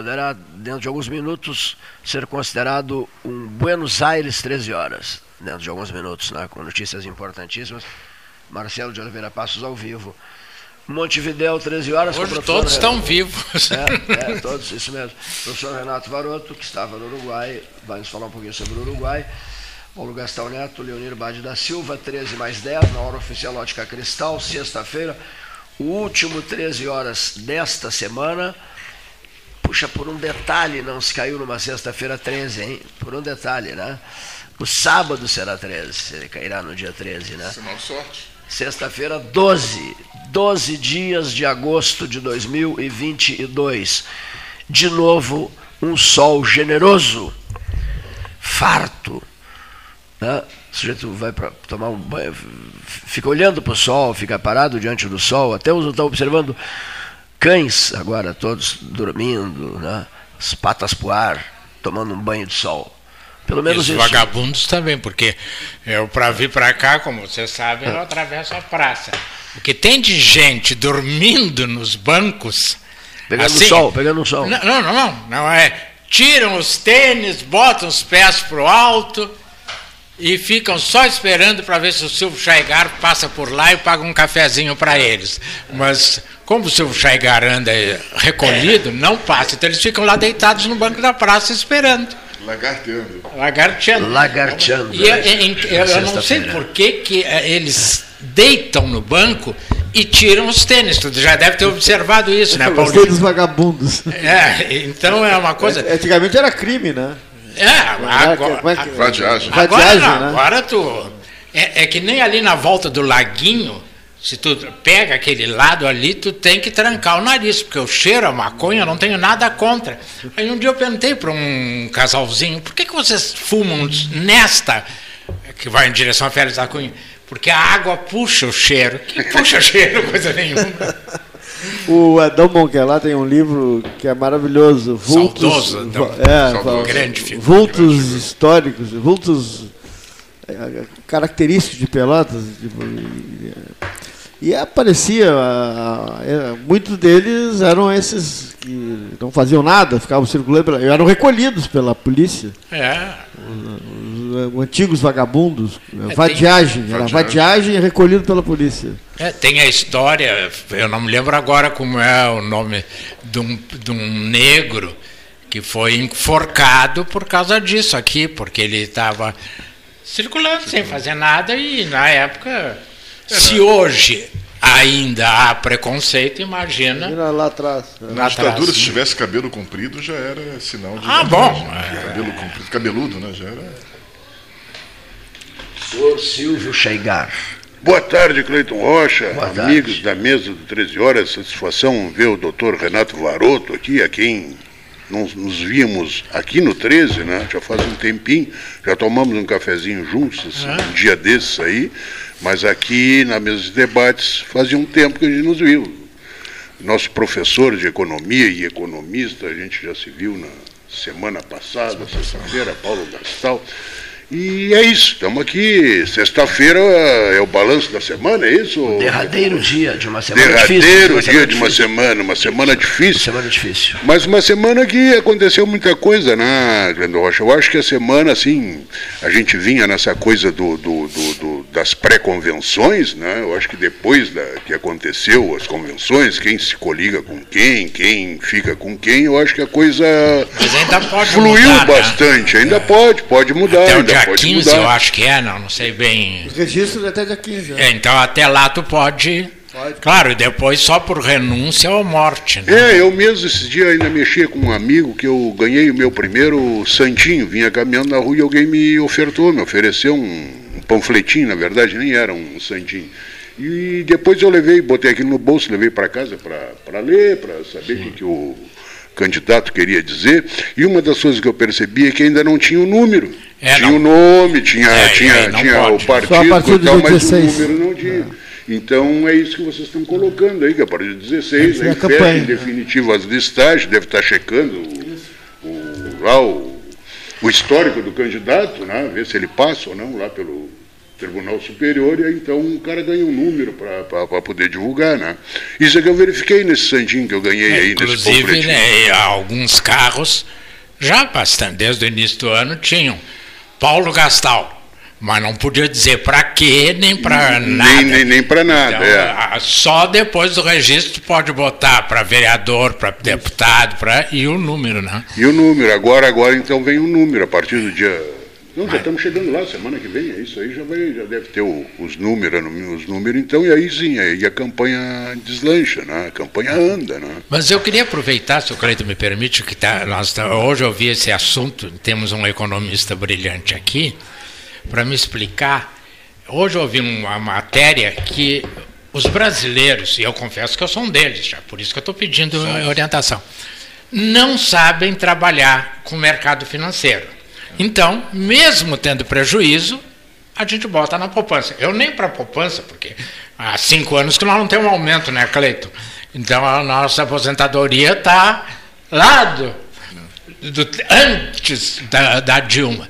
poderá, dentro de alguns minutos, ser considerado um Buenos Aires 13 horas. Dentro de alguns minutos, né, com notícias importantíssimas. Marcelo de Oliveira Passos ao vivo. Montevidéu, 13 horas. Hoje todos estão vivos. É, é, todos, isso mesmo. O professor Renato Varoto, que estava no Uruguai, vai nos falar um pouquinho sobre o Uruguai. Paulo Gastão Neto, Leonir Bade da Silva, 13 mais 10, na hora oficial Ótica Cristal, sexta-feira, o último 13 horas desta semana. Puxa, por um detalhe, não se caiu numa sexta-feira 13, hein? Por um detalhe, né? O sábado será 13, ele cairá no dia 13, né? Sinal de sorte. Sexta-feira, 12. 12 dias de agosto de 2022. De novo, um sol generoso, farto. Né? O sujeito vai para tomar um banho, fica olhando para o sol, fica parado diante do sol. Até os estão observando cães agora, todos dormindo, né? as patas para o ar, tomando um banho de sol. Pelo menos e os isso. vagabundos também, porque eu para vir para cá, como você sabe, eu atravesso a praça. O que tem de gente dormindo nos bancos. Pegando assim, sol, pegando sol. Não, não, não, não, é. Tiram os tênis, botam os pés para o alto e ficam só esperando para ver se o Silvio Chaigar passa por lá e paga um cafezinho para eles. Mas como o Silvio Chaigar anda recolhido, não passa. Então eles ficam lá deitados no banco da praça esperando. Lagarteando. Lagarteando. Lagarteando. E eu, eu- eu- eu não sei por que, que eh, eles deitam no banco e tiram os tênis. Tu já deve ter observado isso, né, Eu gostei dos Paulinho? vagabundos. É, então é uma coisa. Antigamente era crime, né? É, agora, é Vadiagem. Agora, Vadiagem, não, né? agora tu. É, é que nem ali na volta do laguinho, se tu pega aquele lado ali, tu tem que trancar o nariz, porque o cheiro a maconha eu não tenho nada contra. Aí um dia eu perguntei para um casalzinho, por que, que vocês fumam nesta, que vai em direção a Férias da Cunha? Porque a água puxa o cheiro. Que puxa cheiro, coisa nenhuma. O Adão Monquelá tem um livro que é maravilhoso. Vultos, Saudoso, vo- é, Grande figura, vultos históricos, vultos é, característicos de Pelotas. tipo, e, e aparecia, é, muitos deles eram esses que não faziam nada, ficavam circulando, eram recolhidos pela polícia. É. Os, os antigos vagabundos, tem- vadiagem, era Vadiagem. vadiagem recolhido pela polícia. É, tem a história, eu não me lembro agora como é o nome de um, de um negro que foi enforcado por causa disso aqui, porque ele estava circulando sem fazer nada e na época, se hoje ainda há preconceito, imagina Imagina lá atrás. né? Na ditadura, atrás. se tivesse cabelo comprido, já era sinal de. Ah, bom, é. Cabelo comprido, cabeludo, né? Já era. Senhor Silvio Chaigar. Boa tarde, Cleiton Rocha, Boa tarde. amigos da mesa do 13 Horas. Satisfação ver o doutor Renato Varoto aqui, a quem nós nos víamos aqui no 13, né? Já faz um tempinho, já tomamos um cafezinho juntos, assim, um dia desses aí, mas aqui na mesa de debates fazia um tempo que a gente nos viu. Nosso professor de economia e economista, a gente já se viu na semana passada, sexta-feira, Paulo Gastal. E é isso, estamos aqui. Sexta-feira é o balanço da semana, é isso? Derradeiro dia de uma semana difícil. Derradeiro uma dia de uma difícil. semana, uma semana difícil. Semana difícil. Mas uma semana que aconteceu muita coisa, né, Glendo Rocha? Eu acho que a semana, assim, a gente vinha nessa coisa do, do- do- do- das pré-convenções, né? Eu acho que depois da, que aconteceu as convenções, quem se coliga com quem, quem fica com quem, eu acho que a coisa Mas ainda pode fluiu mudar, né? bastante. Ainda pode, pode mudar. Até o ainda dia pode 15, mudar. eu acho que é, não, não sei bem. Os registros até dia 15. né? É, então até lá tu pode. Pode. Claro, e depois só por renúncia ou morte. Né? É, eu mesmo esses dias ainda mexia com um amigo que eu ganhei o meu primeiro santinho, vinha caminhando na rua e alguém me ofertou, me ofereceu um, um panfletinho, na verdade nem era um santinho. E depois eu levei, botei aquilo no bolso, levei para casa para ler, para saber o que, que o candidato queria dizer. E uma das coisas que eu percebi é que ainda não tinha o número. É, tinha o nome, tinha, É, tinha, tinha pode. o partido Só a partir e do tal, mas 16. o número não tinha. Então é isso que vocês estão colocando aí, que a partir de 16, Essa é aí a fecha campanha. em definitivo as listagens, deve estar checando o, o- lá o, o histórico do candidato, né? ver se ele passa ou não lá pelo Tribunal Superior, e aí então o cara ganha um número para poder divulgar, né? Isso é que eu verifiquei nesse santinho que eu ganhei É, aí nesse inclusive, panfletinho. né, alguns carros, já bastante, desde o início do ano, tinham Paulo Gastal. Mas não podia dizer para quê, nem para Nem- nada. nem- nem pra nada, Então, é. Só depois do registro pode botar para vereador, para deputado, pra, e o número, né? E o número, agora, agora então vem o número, a partir do dia. Não, já estamos chegando lá, semana que vem, é isso aí, já, vai, já deve ter o- os números, os números, então, e aí sim, aí a campanha deslancha, né? A campanha anda, né? Mas eu queria aproveitar, se o Cleiton me permite, que tá, nós tá- hoje eu vi esse assunto, temos um economista brilhante aqui, para me explicar. Hoje eu vi uma matéria que os brasileiros, e eu confesso que eu sou um deles, já, por isso que eu estou pedindo orientação, não sabem trabalhar com o mercado financeiro. Então, mesmo tendo prejuízo, a gente bota na poupança. Eu nem para poupança, porque há cinco anos que nós não temos aumento, né, Cleito? Então a nossa aposentadoria está lá do, do- antes da, da Dilma.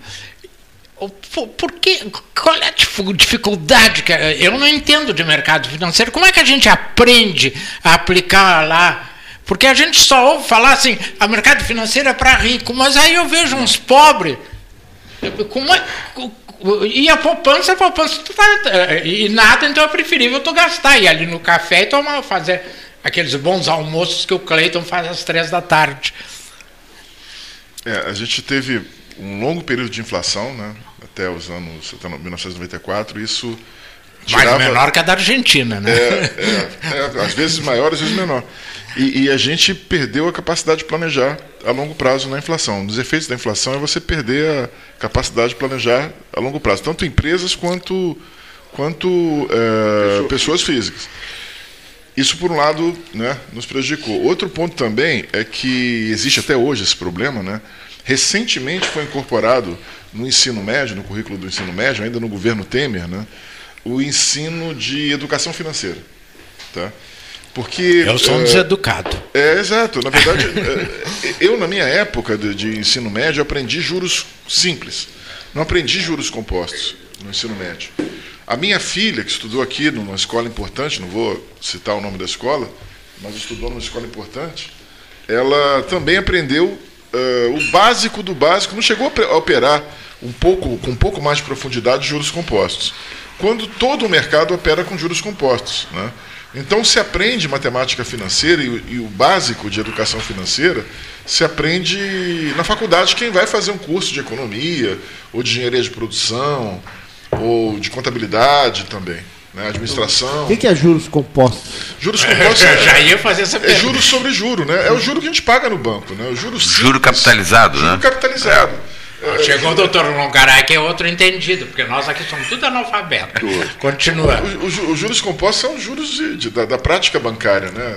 Por, que, qual é a dificuldade? Que, eu não entendo de mercado financeiro. Como é que a gente aprende a aplicar lá? Porque a gente só ouve falar assim, a mercado financeiro é para rico, mas aí eu vejo uns pobres como é- e a poupança, a poupança vai- e nada, então é preferível tu gastar, ir ali no café e tomar, fazer aqueles bons almoços que o Cleiton faz às três da tarde. É, a gente teve um longo período de inflação, né? Até os anos até 1994, isso Mais tirava- menor que a da Argentina, né? É, é, é, às vezes maior, às vezes menor. E, e a gente perdeu a capacidade de planejar a longo prazo na inflação. Um dos efeitos da inflação é você perder a capacidade de planejar a longo prazo, tanto empresas quanto, quanto é, pessoas físicas. Isso, por um lado, né, nos prejudicou. Outro ponto também é que existe até hoje esse problema. Né? Recentemente foi incorporado no ensino médio, no currículo do ensino médio, ainda no governo Temer, né, o ensino de educação financeira. Tá? Porque, Eu sou um é, deseducado. é, exato. Na verdade, é, eu, na minha época de, de ensino médio, aprendi juros simples. Não aprendi juros compostos no ensino médio. A minha filha, que estudou aqui numa escola importante, não vou citar o nome da escola, mas estudou numa escola importante, ela também aprendeu eh, o básico do básico, não chegou a operar um pouco, com um pouco mais de profundidade juros compostos. Quando todo o mercado opera com juros compostos. Né? Então se aprende matemática financeira e, o- e o básico de educação financeira se aprende na faculdade quem vai fazer um curso de economia, ou de engenharia de produção, ou de contabilidade também, né? administração. O que, que é juros compostos? Juros compostos Eu já é, ia fazer essa é pergunta. juros sobre juro, né? É o juro que a gente paga no banco, né? O juro simples. Juro capitalizado, Juro né? capitalizado. Chegou o doutor Longaray, que é outro entendido, porque nós aqui somos tudo analfabetos. Continua. O- o ju- Os juros compostos são os juros de- de- da, da prática bancária, né?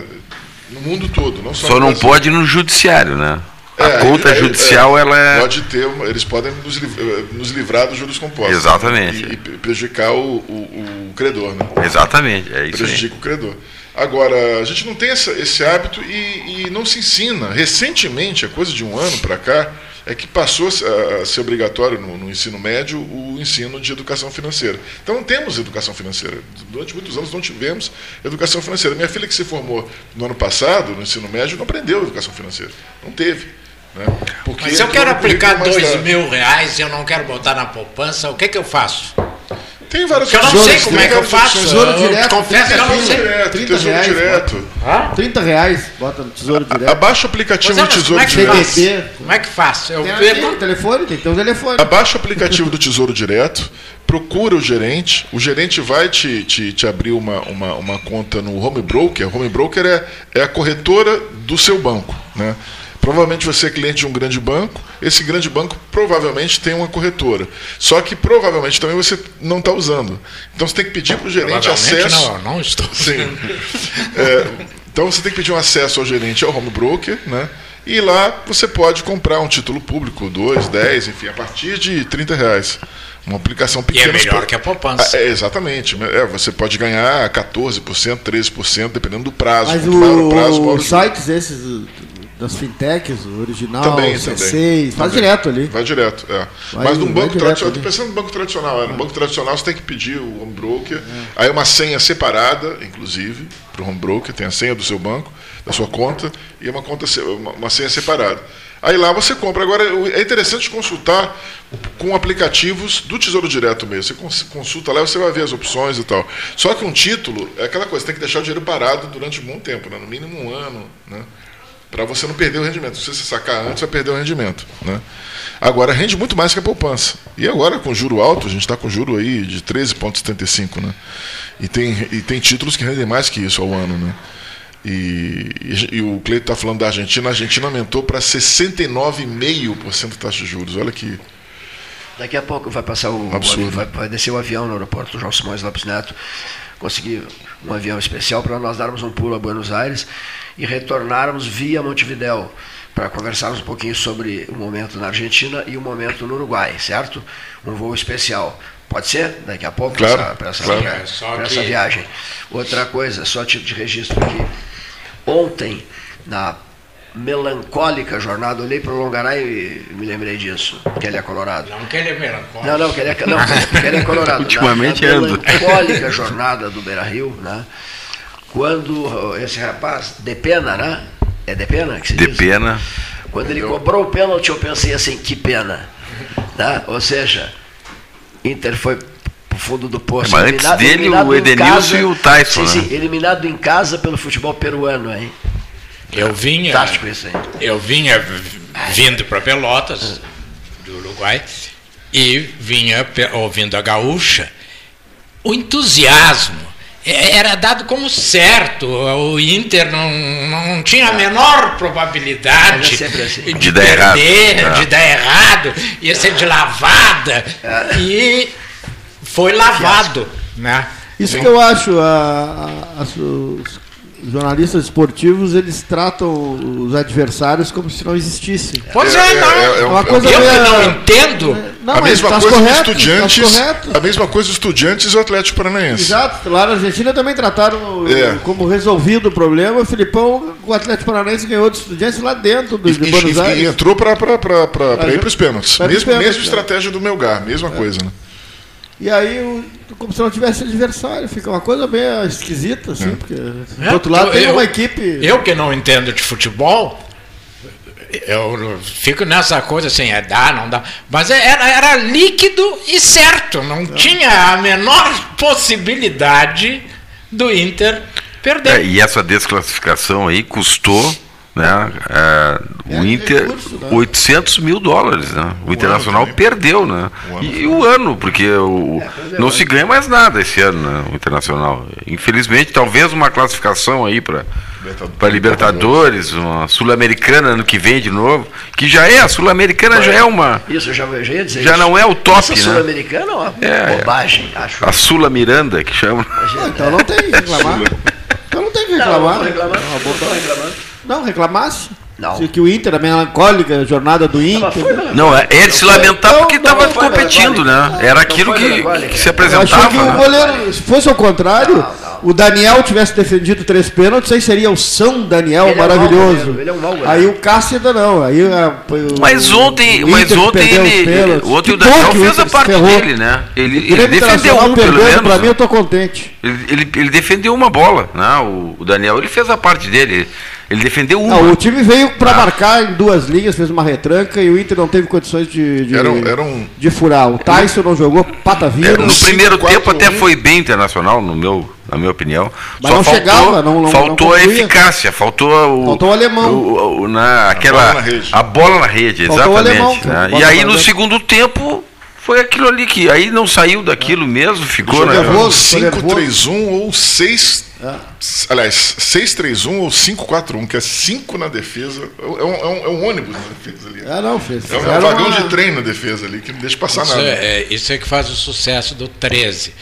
No mundo todo, não só Só não Brasil. pode no judiciário, né? A É, conta aí- judicial, é, ela é. Pode ter, eles podem nos, eh, nos livrar dos juros compostos. Exatamente. né? E, e prejudicar o, o- o credor, né? Exatamente, é isso aí. prejudica o credor. Agora, a gente não tem essa- esse hábito e, e não se ensina. Recentemente, a coisa de um ano para cá, é que passou a, ser obrigatório no, no ensino médio o ensino de educação financeira. Então não temos educação financeira. Durante muitos anos não tivemos educação financeira. Minha filha que se formou no ano passado, no ensino médio, não aprendeu educação financeira. Não teve. Né? Porque Mas se eu quero aplicar dois mil reais e eu não quero botar na poupança, o que, que eu faço? Tem várias Porque eu não opções, sei como é que eu faço. opções. Tesouro direto, confesso que eu não Tesouro sei. direto, 30 tesouro reais, direto. 30 reais, bota no tesouro direto. Abaixa o aplicativo é, do como Tesouro é que Direto. Como é que faço? Eu Tem, perco- um telefone, tem que ter um telefone. Abaixa o aplicativo do Tesouro Direto, procura o gerente, o gerente vai te, te, te abrir uma, uma, uma conta no Home Broker. O Home Broker é, é a corretora do seu banco. Né? Provavelmente você é cliente de um grande banco, esse grande banco provavelmente tem uma corretora. Só que provavelmente também você não está usando. Então você tem que pedir para o gerente acesso. Não, não estou. Sim. É, então você tem que pedir um acesso ao gerente, ao home broker, né? E lá você pode comprar um título público, 2, 10, enfim, a partir de 30 reais. Uma aplicação E pequena. é melhor que a poupança. Ah, é, exatamente. É, você pode ganhar 14%, 13%, dependendo do prazo. Mas o prazo, o- os sites esses das fintechs, o original, Também, o C6, também. faz Também. direto ali. Vai direto, é. Vai- Mas num banco tradicional, pensando no banco tradicional, é. no banco tradicional você tem que pedir o home broker, aí uma senha separada, inclusive, para o home broker, tem a senha do seu banco, da sua conta, e é uma, conta, uma, uma senha separada. Aí lá você compra. Agora, é interessante consultar com aplicativos do Tesouro Direto mesmo. Você cons- consulta lá e você vai ver as opções e tal. Só que um título é aquela coisa, tem que deixar o dinheiro parado durante um bom tempo, né? no mínimo um ano, né? Para você não perder o rendimento. Se você sacar antes, vai perder o rendimento. Né? Agora, rende muito mais que a poupança. E agora, com juro alto, a gente está com juro aí de 13,75. Né? E, tem, e tem títulos que rendem mais que isso ao ano. Né? E, e, e o Cleito está falando da Argentina. A Argentina aumentou para 69,5% taxa de juros. Olha que. Daqui a pouco vai passar o. Absurdo. Vai, vai descer o avião no aeroporto João Simões Lopes Neto. Conseguir um avião especial para nós darmos um pulo a Buenos Aires e retornarmos via Montevidéu para conversarmos um pouquinho sobre o momento na Argentina e o momento no Uruguai, certo? Um voo especial. Pode ser? Daqui a pouco Claro, para essa, claro. via- só pra que- essa viagem. Outra coisa, só tipo de registro aqui. Ontem, na melancólica jornada, olhei para o Longaray e me lembrei disso, que ele é colorado. Não que ele é melancólico. Não, não, que ele é, não, que ele é colorado. Ultimamente na, na ando. melancólica jornada do Beira Rio, né? Quando esse rapaz, de pena, né? É de pena que se De diz? pena. Quando ele cobrou o pênalti, eu pensei assim, que pena. Né? Ou seja, Inter foi pro fundo do poço. Mas antes dele, o Edenilson e o Tyson, Sim, né? sim, eliminado em casa pelo futebol peruano, hein? Eu vinha, Fantástico isso aí. eu vinha vindo para Pelotas, do Uruguai, e vinha ouvindo a gaúcha. O entusiasmo era dado como certo. O Inter não, não tinha a menor probabilidade é assim. de, De dar errado. perder, É. de dar errado, ia ser de lavada. E foi lavado. Né? Isso que eu acho, a- a- as- os jornalistas esportivos, eles tratam os adversários como se não existissem. Pois é, É, não. é, é um- Uma coisa eu que meio- não entendo. Não, a mesma tá coisa correto, dos estudiantes. tá a mesma coisa dos estudiantes e o Atlético Paranaense. Exato, lá na Argentina também trataram É. como resolvido o problema. O Filipão, o Atlético Paranaense ganhou dos estudiantes lá dentro do, E, de e- Buenos e Aires. entrou para ir para os pênaltis. Mesmo, pênaltis, mesma é. estratégia do Melgar, mesma coisa. Né? E aí, o- como se não tivesse adversário. Fica uma coisa meio esquisita, assim, porque É, do outro lado porque tem eu- uma equipe. Eu que não entendo de futebol, eu fico nessa coisa assim, é dá, não dá. Mas é- era, era líquido e certo. Não tinha a menor possibilidade do Inter perder. É, e essa desclassificação aí custou né, é, É, o Inter recurso, né? 800 mil dólares. Né? O, Internacional também. perdeu. Né? O e, e o ano, porque o, perdeu, não né? se ganha mais nada esse ano, né, o Internacional. Infelizmente, talvez uma classificação aí para Libertadores. para Libertadores, uma Sul-Americana ano que vem de novo, que já é, a Sul-Americana já é uma. Isso, eu já, já ia dizer Já isso. não é o top, Essa né? Sul-Americana é uma É. bobagem, acho. A Sula Miranda, que chama. Então não tem que reclamar. Então não tem que Não, reclamar. não. Não tô reclamando. Não, reclamasse. Não. Se- Que o Inter, a melancólica a jornada do Inter. Foi. Não, é de se lamentar Não, porque estava competindo, né? Era aquilo que, que se Eu achei apresentava. que o né? goleiro, se fosse ao contrário, Não, não. o Daniel tivesse defendido três pênaltis, aí seria o São Daniel Ele é um maravilhoso. ele é um aí o Cássida não. Aí, a- o- Mas ontem, o mas ontem ele, ontem Que o Daniel fez a parte ferrou. dele, né? Ele, ele defendeu um, pelo menos. pra mim eu tô contente. Ele, ele, ele defendeu uma bola, né? O, o Daniel, ele fez a parte dele. Ele defendeu uma. Não, o time veio para Ah. marcar em duas linhas, fez uma retranca e o Inter não teve condições de, de, Era um- era um- de furar. O Tyson não jogou pata É, vira. no cinco, primeiro quatro, tempo até um. foi bem internacional, no meu, na minha opinião. Mas não chegava, não- não- faltou não a eficácia, faltou o, Faltou o alemão. o- o- na, aquela, bola na rede. a bola na rede, Faltou o exatamente. alemão, né? E aí no segundo tempo foi aquilo ali que aí não saiu daquilo mesmo, ficou Ficou né? nervoso. tô 5-3-1 ou 6. Aliás, 6-3-1 ou 5-4-1, que é 5 na defesa. É um, é um- é um ônibus na defesa ali. Ah, não, fez. É um fizeram vagão uma- de trem na defesa ali, que não deixa passar Isso nada. é, é- isso é que faz o sucesso do 13.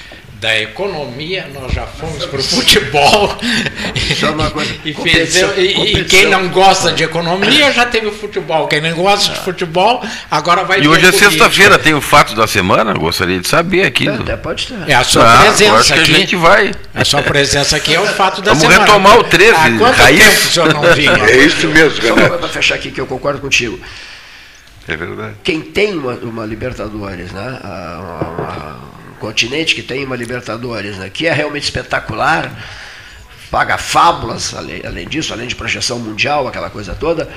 Da economia, nós já fomos para o futebol. Só e, competição- e- e competição. quem não gosta de economia já teve o futebol. Quem não gosta de futebol, agora vai E hoje é sexta-feira, tem o fato da semana, gostaria de saber aqui. Até pode ter. É a sua Ah, presença acho que a aqui. gente vai. A sua presença aqui é o fato da Vamos semana. retomar o 13, Há quanto raiz. tempo o senhor não vinha? É isso mesmo, Só Renato. para fechar aqui que eu concordo contigo. É verdade. Quem tem uma, uma Libertadores, né? a- uma- uma- continente que tem uma Libertadores, né? que é realmente espetacular, paga fábulas, além, além disso, além de projeção mundial, aquela coisa toda.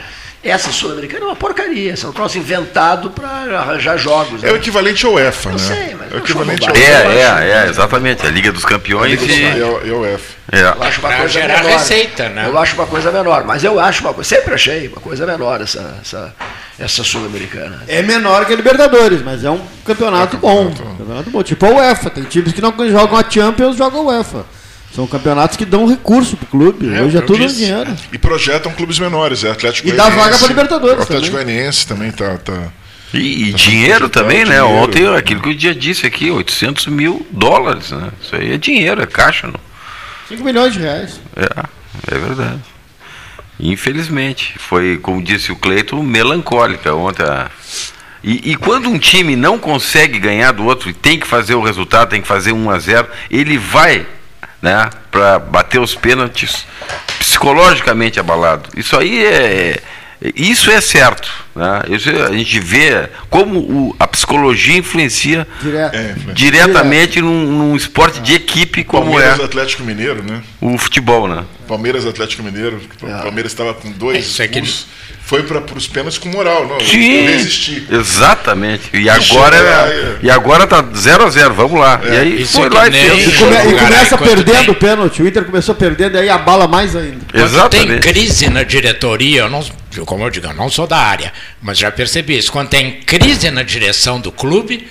Essa Sul-Americana é uma porcaria, é um troço inventado para arranjar jogos. É o né? equivalente ao UEFA, Eu né? sei, mas é o equivalente ao É, UEFA. é, é, exatamente. A Liga dos Campeões E e. ao- e ao UEFA. É. Eu acho uma Pra coisa gerar menor. receita, né? Eu acho uma coisa menor, mas eu acho uma coisa, sempre achei uma coisa menor essa, essa, essa Sul-Americana. É menor que a Libertadores, mas é um campeonato bom. Campeonato bom. Tipo a UEFA. Tem times que não jogam a Champions, jogam a UEFA. São campeonatos que dão recurso pro clube. É, Hoje é tudo disse. dinheiro. E projetam clubes menores, é Atlético E dá vaga pra Libertadores O Atlético. Goianiense também tá. tá... E, e Tá dinheiro também, né? dinheiro. Ontem, aquilo que o dia disse aqui, 800 mil dólares, né? Isso aí é dinheiro, é caixa, não? 5 milhões de reais. É, é verdade. Infelizmente, foi, como disse o Cleiton, melancólica ontem. a- E, e quando um time não consegue ganhar do outro e tem que fazer o resultado, tem que fazer 1 a 0 ele vai né, para bater os pênaltis psicologicamente abalado. Isso aí é. Isso é certo. Né? Isso é- a gente vê como o- a psicologia influencia Direto. É, influencia. diretamente num, num esporte de equipe como Palmeiras é Atlético Mineiro, né? o futebol, né? Palmeiras Atlético Mineiro. O Ah. Palmeiras estava com dois Isso aqui- expulsos. Foi para os pênaltis com moral, não. Sim, Eu resisti. exatamente. E agora, é, e agora tá 0 a 0 vamos lá. E aí Isso foi que lá e fez. E, come- e começa perdendo tem? o pênalti. O Inter começou perdendo, aí abala mais ainda. Quando tem crise na diretoria, eu não, como eu digo, eu não sou da área, mas já percebi isso. Quando tem crise na direção do clube,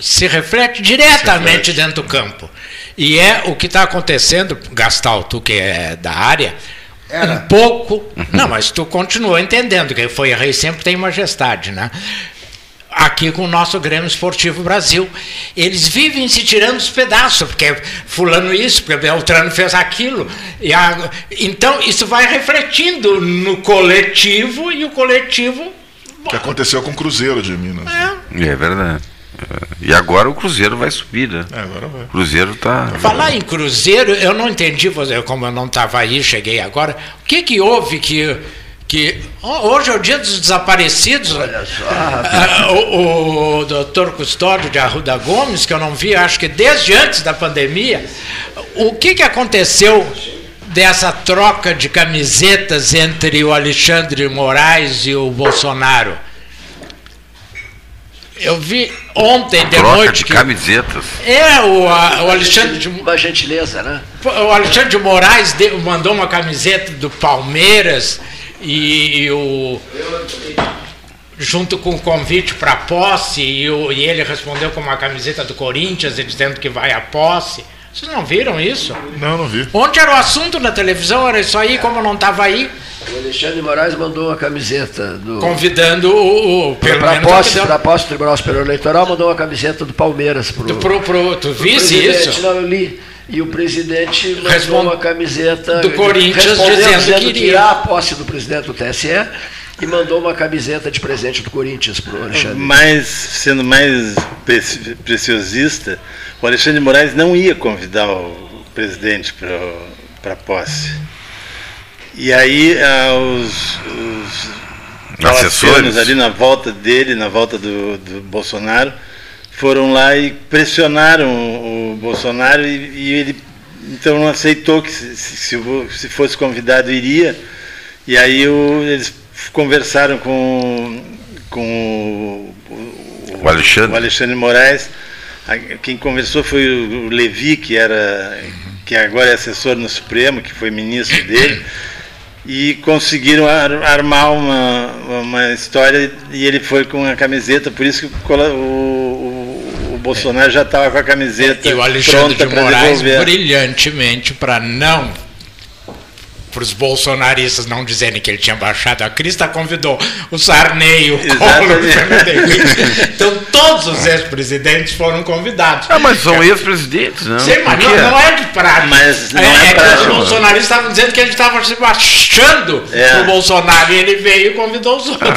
se reflete diretamente dentro do campo. E é o que está acontecendo, Gastal, tu que é da área, um pouco. Não, mas tu continua entendendo que foi rei sempre tem majestade, né? Aqui com o nosso Grêmio Esportivo Brasil. Eles vivem se tirando os pedaços, porque fulano isso, porque Beltrano fez aquilo. E a- então, isso vai refletindo no coletivo e o coletivo. Que aconteceu com o Cruzeiro de Minas. né? É verdade. É. E agora o Cruzeiro vai subir, né? É, agora vai. O Cruzeiro tá. Falar em Cruzeiro, eu não entendi, você- como eu não estava aí, cheguei agora. O que, que houve que. que hoje é o dia dos desaparecidos. Olha só, Ah, o, o doutor Custódio de Arruda Gomes, que eu não vi, acho que desde antes da pandemia, o que, que aconteceu dessa troca de camisetas entre o Alexandre Moraes e o Bolsonaro? Eu vi ontem de Troca noite de que. camisetas. É, o, a- o Alexandre de, uma gentileza, né? o Alexandre de Moraes de- mandou uma camiseta do Palmeiras e, o junto com o convite para a posse e, o- e ele respondeu com uma camiseta do Corinthians e dizendo que vai à posse. Vocês não viram isso? Não, não vi. Ontem era o assunto na televisão, era isso aí, como não estava aí, O Alexandre Moraes mandou uma camiseta do. convidando o, o Para posse, a- pra posse do Tribunal Superior Eleitoral, mandou uma camiseta do Palmeiras pro, do- pro, pro, tu visse presidente. isso? Não, eu li. E o presidente mandou Respond- uma camiseta do Corinthians respondeu dizendo que que iria. irá a posse do presidente do TSE e mandou uma camiseta de presente do Corinthians pro Alexandre. mais sendo mais preci- preciosista, o Alexandre Moraes não ia convidar o presidente para a posse. E aí ah, os, os Assessores. ali na volta dele, na volta do, do Bolsonaro, foram lá e pressionaram o Bolsonaro e, e ele então não aceitou que se, se, se o- se fosse convidado iria. E aí o- eles conversaram com, com o, O Alexandre. o Alexandre Moraes. Quem conversou foi o Levi, que era que agora é assessor no Supremo, que foi ministro dele, e conseguiram ar- armar uma, uma história e ele foi com a camiseta, por isso que o, o, o- Bolsonaro já estava com a camiseta E o Alexandre de Moraes brilhantemente para não para os bolsonaristas não dizerem que ele tinha baixado a crista, convidou o Sarney, o Collor, o. Então todos os ex-presidentes foram convidados. Ah, mas são ex-presidentes, não? Sim, mas não, não é de prática. Mas não é é, que prática. os bolsonaristas estavam dizendo que ele estava se baixando É. pro Bolsonaro e ele veio e convidou os outros.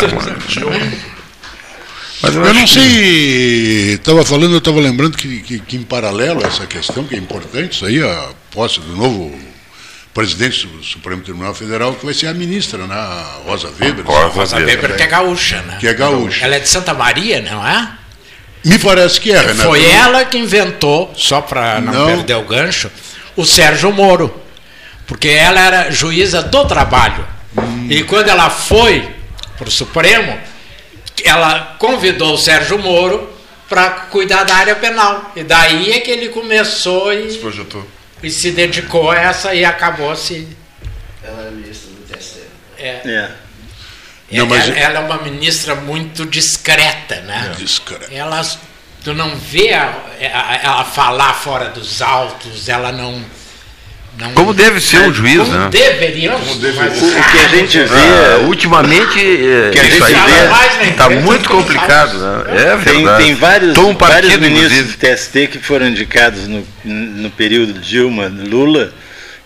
Mas Eu não acho que- sei, estava falando, eu estava lembrando que, que, que em paralelo a essa questão, que é importante, isso aí, a posse do novo presidente do Supremo Tribunal Federal, que vai ser a ministra, né, a Rosa Weber. Rosa Rosa Weber. Weber, que é gaúcha, né? Que é gaúcha. Ela é de Santa Maria, não é? Me parece que é, Renato. Foi ela que inventou, só para não, Não. perder o gancho, o Sérgio Moro. Porque ela era juíza do trabalho. Hum. E quando ela foi para o Supremo, ela convidou o Sérgio Moro para cuidar da área penal. E daí é que ele começou e, Projetou. E se dedicou a essa e acabou se. Ela é ministra do TSE. É, É. Não, mas- ela, ela é uma ministra muito discreta, né? Diz, cara. ela tu não vê a- a- ela falar fora dos autos, ela não, não Como deve ser um juiz, como né? deveriam, mas- O, o que a gente vê. Ah, ultimamente, eh, Que a gente aí vê- na está imprensa muito complicado, né? É Tem, verdade. tem vários, um vários partido, ministros inclusive. do TST que foram indicados no, no período Dilma, Lula,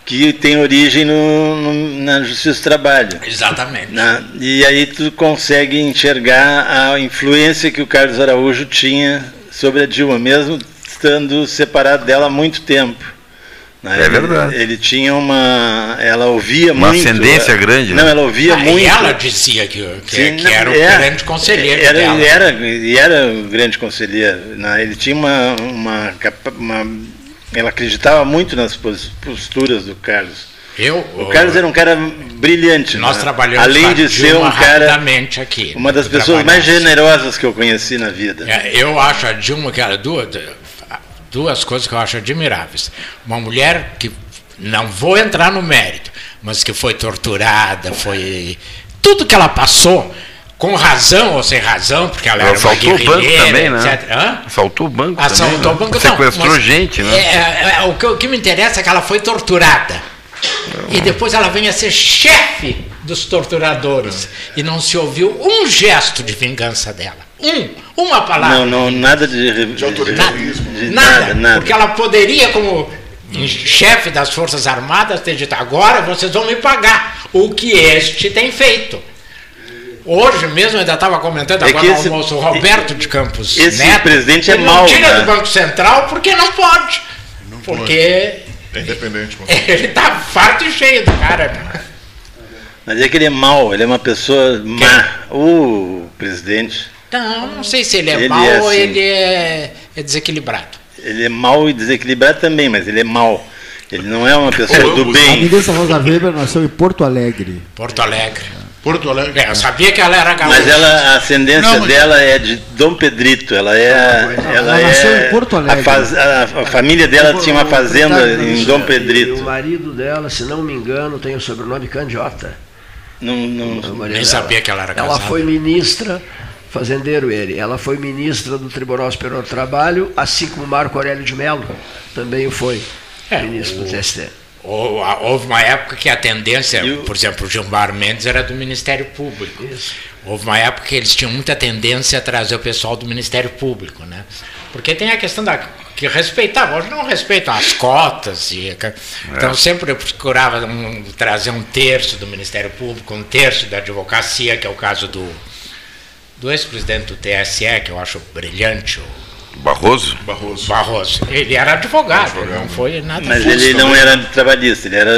que tem origem no- no- na Justiça do Trabalho. Exatamente. né? E aí tu consegue enxergar a influência que o Carlos Araújo tinha sobre a Dilma, mesmo estando separado dela há muito tempo. Né? É Ele- verdade. Ele, tinha uma. Ela ouvia Uma muito. ascendência grande, Não, né? ela ouvia Ah, muito. E ela dizia que, que, Sim, que era o é, grande conselheiro era, dela. Era, e era o grande conselheiro. né? Ele tinha uma, uma, capa- uma- Ela acreditava muito nas pos- posturas do Carlos. Eu, O Carlos era um cara brilhante. nós né? trabalhamos Além de ser um cara. aqui. Uma das pessoas mais Trabalhamos. generosas que eu conheci na vida. É, eu acho a Dilma que era duas, duas coisas que eu acho admiráveis. Uma mulher que não vou entrar no mérito, mas que foi torturada, foi tudo que ela passou, com razão ou sem razão, porque ela Ela era uma o banco guerrilheira, também, né? etc. Hã? Assaltou o banco Assaltou também, o né? banco, não, Sequestrou mas gente, né? é, é, é, o, que, o que me interessa é que ela foi torturada. E depois ela vem a ser chefe dos torturadores. E não se ouviu um gesto de vingança dela. Um, uma palavra. Não, não, nada de. De autoritarismo. de Nada, nada, nada. porque ela poderia, como chefe das Forças Armadas, ter dito: agora vocês vão me pagar o que este tem feito. Hoje mesmo, eu ainda estava comentando É agora que no esse- almoço, o Roberto de Campos esse Neto, presidente é ele não mau, tira né? do Banco Central porque não pode. porque É independente. ele está farto e cheio do cara. Mas é que ele é mau, ele é uma pessoa má. O presidente, Não, não sei se ele é Ele mau é ou assim. ele é, é desequilibrado. ele é mau e desequilibrado também, mas ele é mau. Ele não é uma pessoa Ou do ambos, A bem. ministra Rosa Weber nasceu em Porto Alegre. Porto Alegre. Porto Alegre. É, eu sabia que ela era gaúcha. Mas ela, a ascendência Não, mas- dela é de Dom Pedrito. Ela é. ela ela nasceu é em Porto Alegre. A, faz- a- a família dela tinha uma fazenda em Dom E o Pedrito. marido dela, se não me engano, tem o sobrenome Candiota. Não, não, Nem dela. sabia que ela era Ela casada. foi ministra, fazendeiro ele, ela foi ministra do Tribunal Superior do Trabalho, assim como Marco Aurélio de Mello também o foi, É, ministro do TST. Houve uma época que a tendência, o- por exemplo, o Gilmar Mendes era do Ministério Público. Houve uma época que eles tinham muita tendência a trazer o pessoal do Ministério Público, né? Porque tem a questão da que respeitavam, hoje não respeitam as cotas e então sempre eu procurava um- trazer um terço do Ministério Público, um terço da advocacia, que é o caso do do ex-presidente do TSE, que eu acho brilhante, o Barroso? Barroso. Barroso. Ele era advogado, Advogado. não foi nada. Mas ele não era trabalhista, ele era.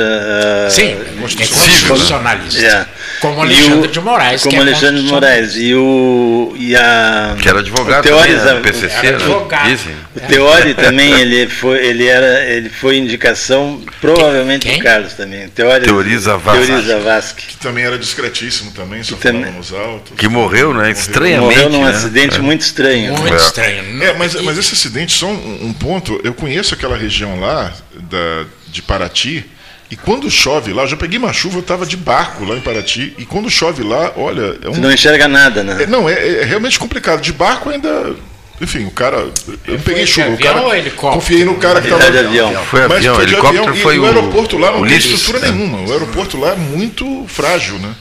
ah, Sim, é constitucionalista. é. Como Alexandre o- de Moraes. Como que é Alexandre de Moraes. E, o, e a. Que era advogado o Teori, também, né? PCC, era né? advogado. Dizem. O Teori também, ele foi, ele era, ele foi indicação, provavelmente Quem? do Carlos também. Teori, Teori Zavascki. Teori Zavascki. Que também era discretíssimo também, só Que falava nos altos. Que morreu, né? Estranhamente. Morreu num né? acidente É. muito estranho. Muito É. estranho. É, mas, mas esse acidente, só um, um ponto, eu conheço aquela região lá da, de Paraty, e quando chove lá, eu já peguei uma chuva, eu estava de barco lá em Paraty, e quando chove lá, olha, é um. Não enxerga nada, né? É, não, é, é realmente complicado. De barco ainda enfim, o cara. Eu peguei de chuva. O avião cara, ou helicóptero? confiei no cara que estava. tá de avião. Foi Mas avião, foi de helicóptero avião, foi e o. o aeroporto lá não tem estrutura né? nenhuma. O aeroporto lá é muito frágil, né?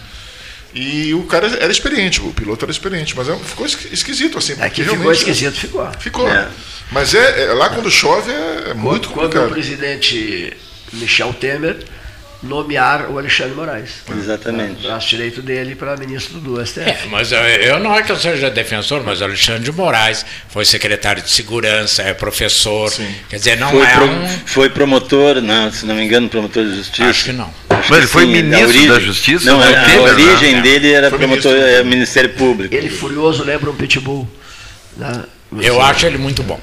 E o cara era experiente, o piloto era experiente, mas é- ficou esqui- esquisito assim. É que ficou esquisito, ficou. Ficou. É. Mas é, é- lá quando chove é, é muito Quando o complicado. presidente Michel Temer nomear o Alexandre Moraes. Exatamente. Braço direito dele para ministro do STF. É, mas eu, eu não é que eu seja defensor, mas o Alexandre de Moraes foi secretário de segurança, é professor. Quer dizer, não Foi, é pro- um. foi promotor, não, se não me engano, promotor de justiça. Acho que não. Acho Mas ele foi sim, ministro a origem- da Justiça, Não, não a, é a né? origem dele era Foi promotor, ministro. é, Ministério Público. Ele furioso lembra um pitbull. né? Eu acho ele muito bom.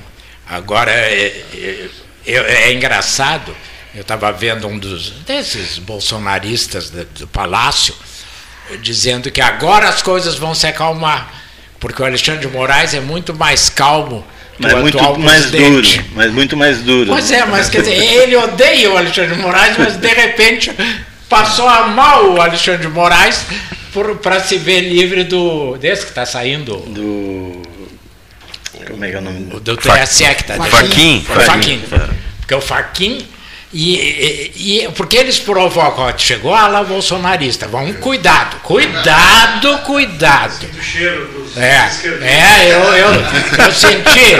Agora, é, é, é- é engraçado, eu estava vendo um dos desses bolsonaristas do, do Palácio dizendo que agora as coisas vão se acalmar, porque o Alexandre de Moraes é muito mais calmo que Mas o muito mais presidente. duro. Mas muito mais duro. Pois é, mas quer dizer, ele odeia o Alexandre de Moraes, mas de repente passou a amar o Alexandre de Moraes para se ver livre do. desse que está saindo. Do. Como é que é o nome? O do TSE que está Faquin. Faquin. Faquin. Porque o Faquin. E, e- e- porque eles provocam, chegou a ala bolsonarista, vamos cuidado, cuidado, cuidado. É, é eu, eu, eu senti,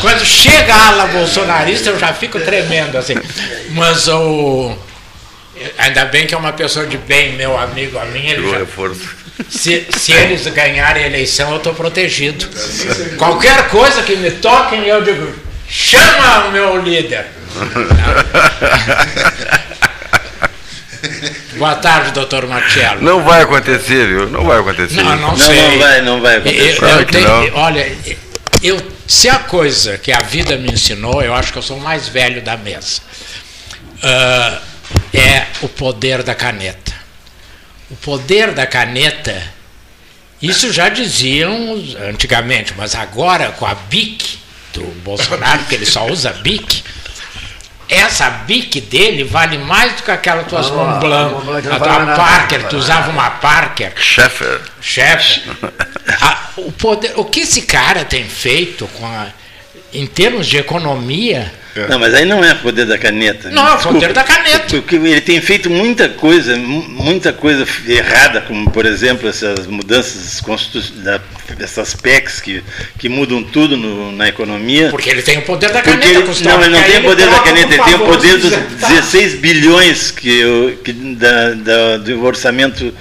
quando chega a ala bolsonarista eu já fico tremendo assim. Mas o. Ainda bem que é uma pessoa de bem, meu amigo, a minha, ele já, se, se eles ganharem a eleição, eu estou protegido. Qualquer coisa que me toquem, eu digo: chama o meu líder. Boa tarde, doutor Marcelo. Não vai acontecer, viu? Não vai acontecer. Não, não Não, sei. não vai, não vai Eu- acontecer. eu Claro que tenho- não. olha, eu, se a coisa que a vida me ensinou, eu acho que eu sou o mais velho da mesa, ah, é o poder da caneta. O poder da caneta, isso já diziam antigamente, mas agora com a BIC do Bolsonaro, que ele só usa BIC, essa BIC dele vale mais do que aquela tuas Ah, Mont a Blanc, Mont Blanc não a vale tua. Parker, tu usava uma Parker Sheffer. o, poder, o que esse cara tem feito com a, em termos de economia? Não, mas aí não é poder da caneta. Não, é o poder da caneta. Porque ele tem feito muita coisa, mu- muita coisa errada, como por exemplo essas mudanças constitu- da, essas PECs que, que mudam tudo no- na economia. Porque ele tem o poder da caneta, ele, não, ele não tem o poder da caneta, ele tem o poder dos quiser. Tá. 16 bilhões que, que da, da- do orçamento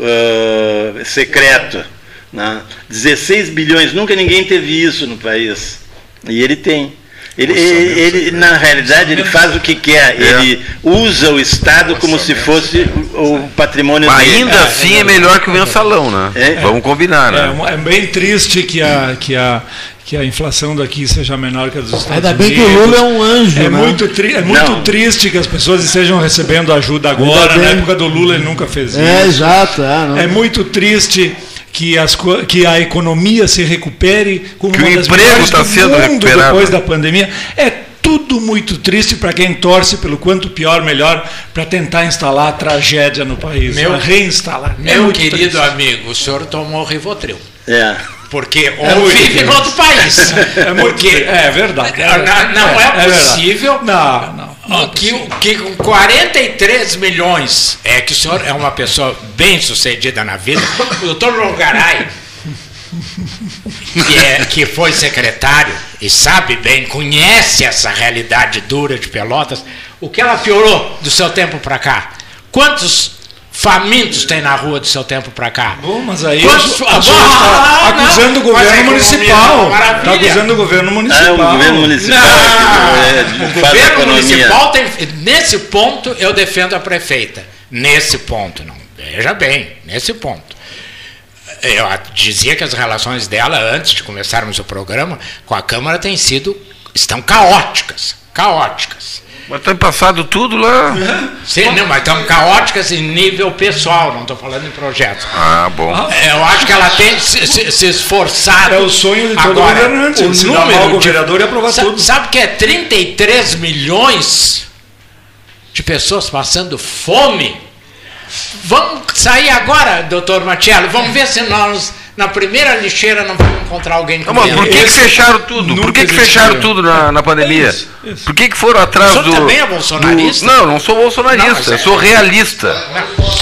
ah, secreto. Né? 16 bilhões, nunca ninguém teve isso no país. E ele tem. Ele, ele, ele, na realidade, ele faz o que quer. Ele usa o Estado como se fosse o patrimônio Mas dele. ainda assim é melhor que o mensalão, né? É. Vamos combinar, É, né? um- é bem triste que a, que, a, que a inflação daqui seja menor que a dos Estados Ainda bem Unidos. que o Lula é um anjo, É né? muito, tri, é muito Não. triste que as pessoas estejam recebendo ajuda agora. Na época do Lula ele nunca fez isso. É, exato. É, não. É muito triste que, as, que a economia se recupere como Que o uma das emprego melhores tá do sendo mundo recuperado. depois da pandemia. É tudo muito triste para quem torce pelo quanto pior, melhor, para tentar instalar a tragédia no país, Meu- pra reinstalar. É Meu muito querido triste. amigo, o senhor tomou Rivotril. É. Porque ou muito vive em outro país. É muito porque é verdade. não, não é, verdade. possível Não, é que, que com 43 milhões, é que o senhor é uma pessoa bem sucedida na vida, o doutor Longaray, que, é, que foi secretário e sabe bem, conhece essa realidade dura de Pelotas, o que ela piorou do seu tempo para cá? Quantos famintos tem na rua do seu tempo para cá? Bom, mas aí Quantos- o Ah, senhor está não, acusando o a governo municipal. é uma Está acusando o governo Ah, municipal. o governo municipal Não, é, o que faz a governo municipal tem. Nesse ponto, eu defendo a prefeita. Nesse ponto, não. Veja bem, nesse ponto. Eu a- dizia que as relações dela, antes de começarmos o programa, com a Câmara têm sido. estão caóticas. Caóticas. Mas tem passado tudo lá. Sim, não, mas estão caóticas em nível pessoal, não estou falando em projetos. Ah, bom. Eu acho que ela tem se, se- se esforçado. É o sonho de todo Agora, governante, O número ao de- governador e aprovar Sa- tudo. Sabe que é 33 milhões de pessoas passando fome? Vamos sair agora, doutor Matiello, vamos ver se nós Na primeira lixeira não vamos encontrar alguém Não, mas por que, que fecharam tudo? Por que, que fecharam tudo na, na pandemia? Isso, isso. Por que, que foram atrás O senhor do. também é bolsonarista? do- Não, não sou Não, bolsonarista, eu é- sou realista.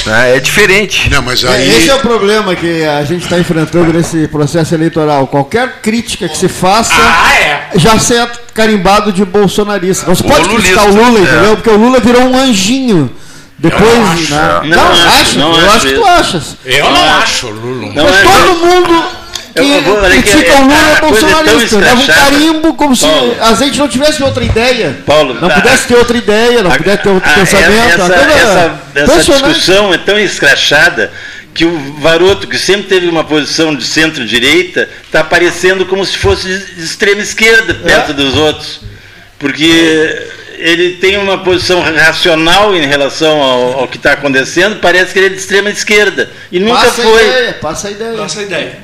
É, é diferente. Não, mas É, aí. Esse é o problema que a gente está enfrentando nesse processo eleitoral. Qualquer crítica que se faça Ah, é. já ser carimbado de bolsonarista. Não se Ou pode criticar o Lula, é. entendeu? Porque o Lula virou um anjinho. Depois, não acho, né? é. Não, Não acho, acho, não eu acho acho que tu achas. Eu não acho, Lula. Mas é- todo mundo que vou- que critica é- o Lula é é bolsonarista. Leva um carimbo como se Paulo. a gente não tivesse outra ideia. Paulo, não a- pudesse ter outra ideia, não A- pudesse ter outro a- pensamento. Essa, essa- essa discussão é tão escrachada que o Varoto, que sempre teve uma posição de centro-direita, está aparecendo como se fosse de extrema esquerda perto dos outros. Porque ele tem uma posição racional em relação ao, ao que está acontecendo, parece que ele é de extrema esquerda. E nunca Passa a foi. ideia, passa a ideia. Essa ideia.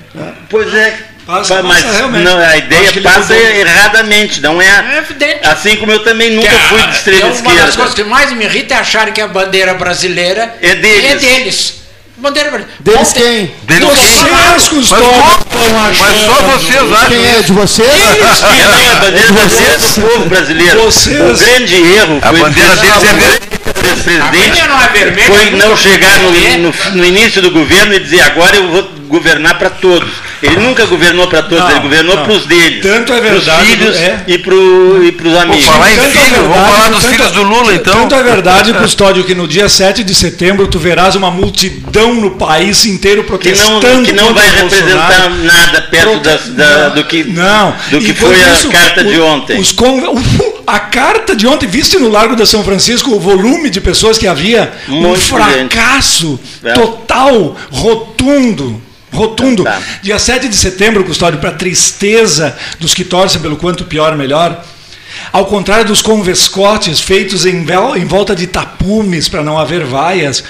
Pois é. Passa- pa- mas passa não, a ideia passa mudou. erradamente, não é? É evidente. Assim como eu também nunca Que a- fui de extrema é uma esquerda. das coisas que mais me irrita é acharem que a bandeira brasileira É deles. É deles. Bandeira brasileira. Deles Ontem- quem? Deles Vocês, Mas, custódios, como? mas só vocês acham. Quem é de vocês? A bandeira brasileira é do povo brasileiro. Vocês- O grande erro A foi bandeira do deles é presidente- A bandeira não é vermelha. foi nunca não chegar no, no, no início do governo e dizer agora eu vou governar para todos. Ele nunca governou para todos, Não, ele governou para os deles. Tanto é pros verdade, filhos é. e para os amigos. falar em Tanto é filho, vamos verdade, falar dos tanto- filhos do Lula, então. Tanto é verdade, Custódio, que no dia 7 de setembro tu verás uma multidão no país inteiro que protestando não, que não vai representar Bolsonaro. nada perto das- da- do que, Não. do que E foi por a isso, carta de o- ontem. os con- a carta de ontem, viste no Largo da São Francisco o volume de pessoas que havia? Um Um, de gente. fracasso É. total, rotundo. Rotundo. Tá. Dia 7 de setembro, Custódio, para tristeza dos que torcem pelo quanto pior, melhor. Ao contrário dos convescotes feitos em, em volta de tapumes para não haver vaias,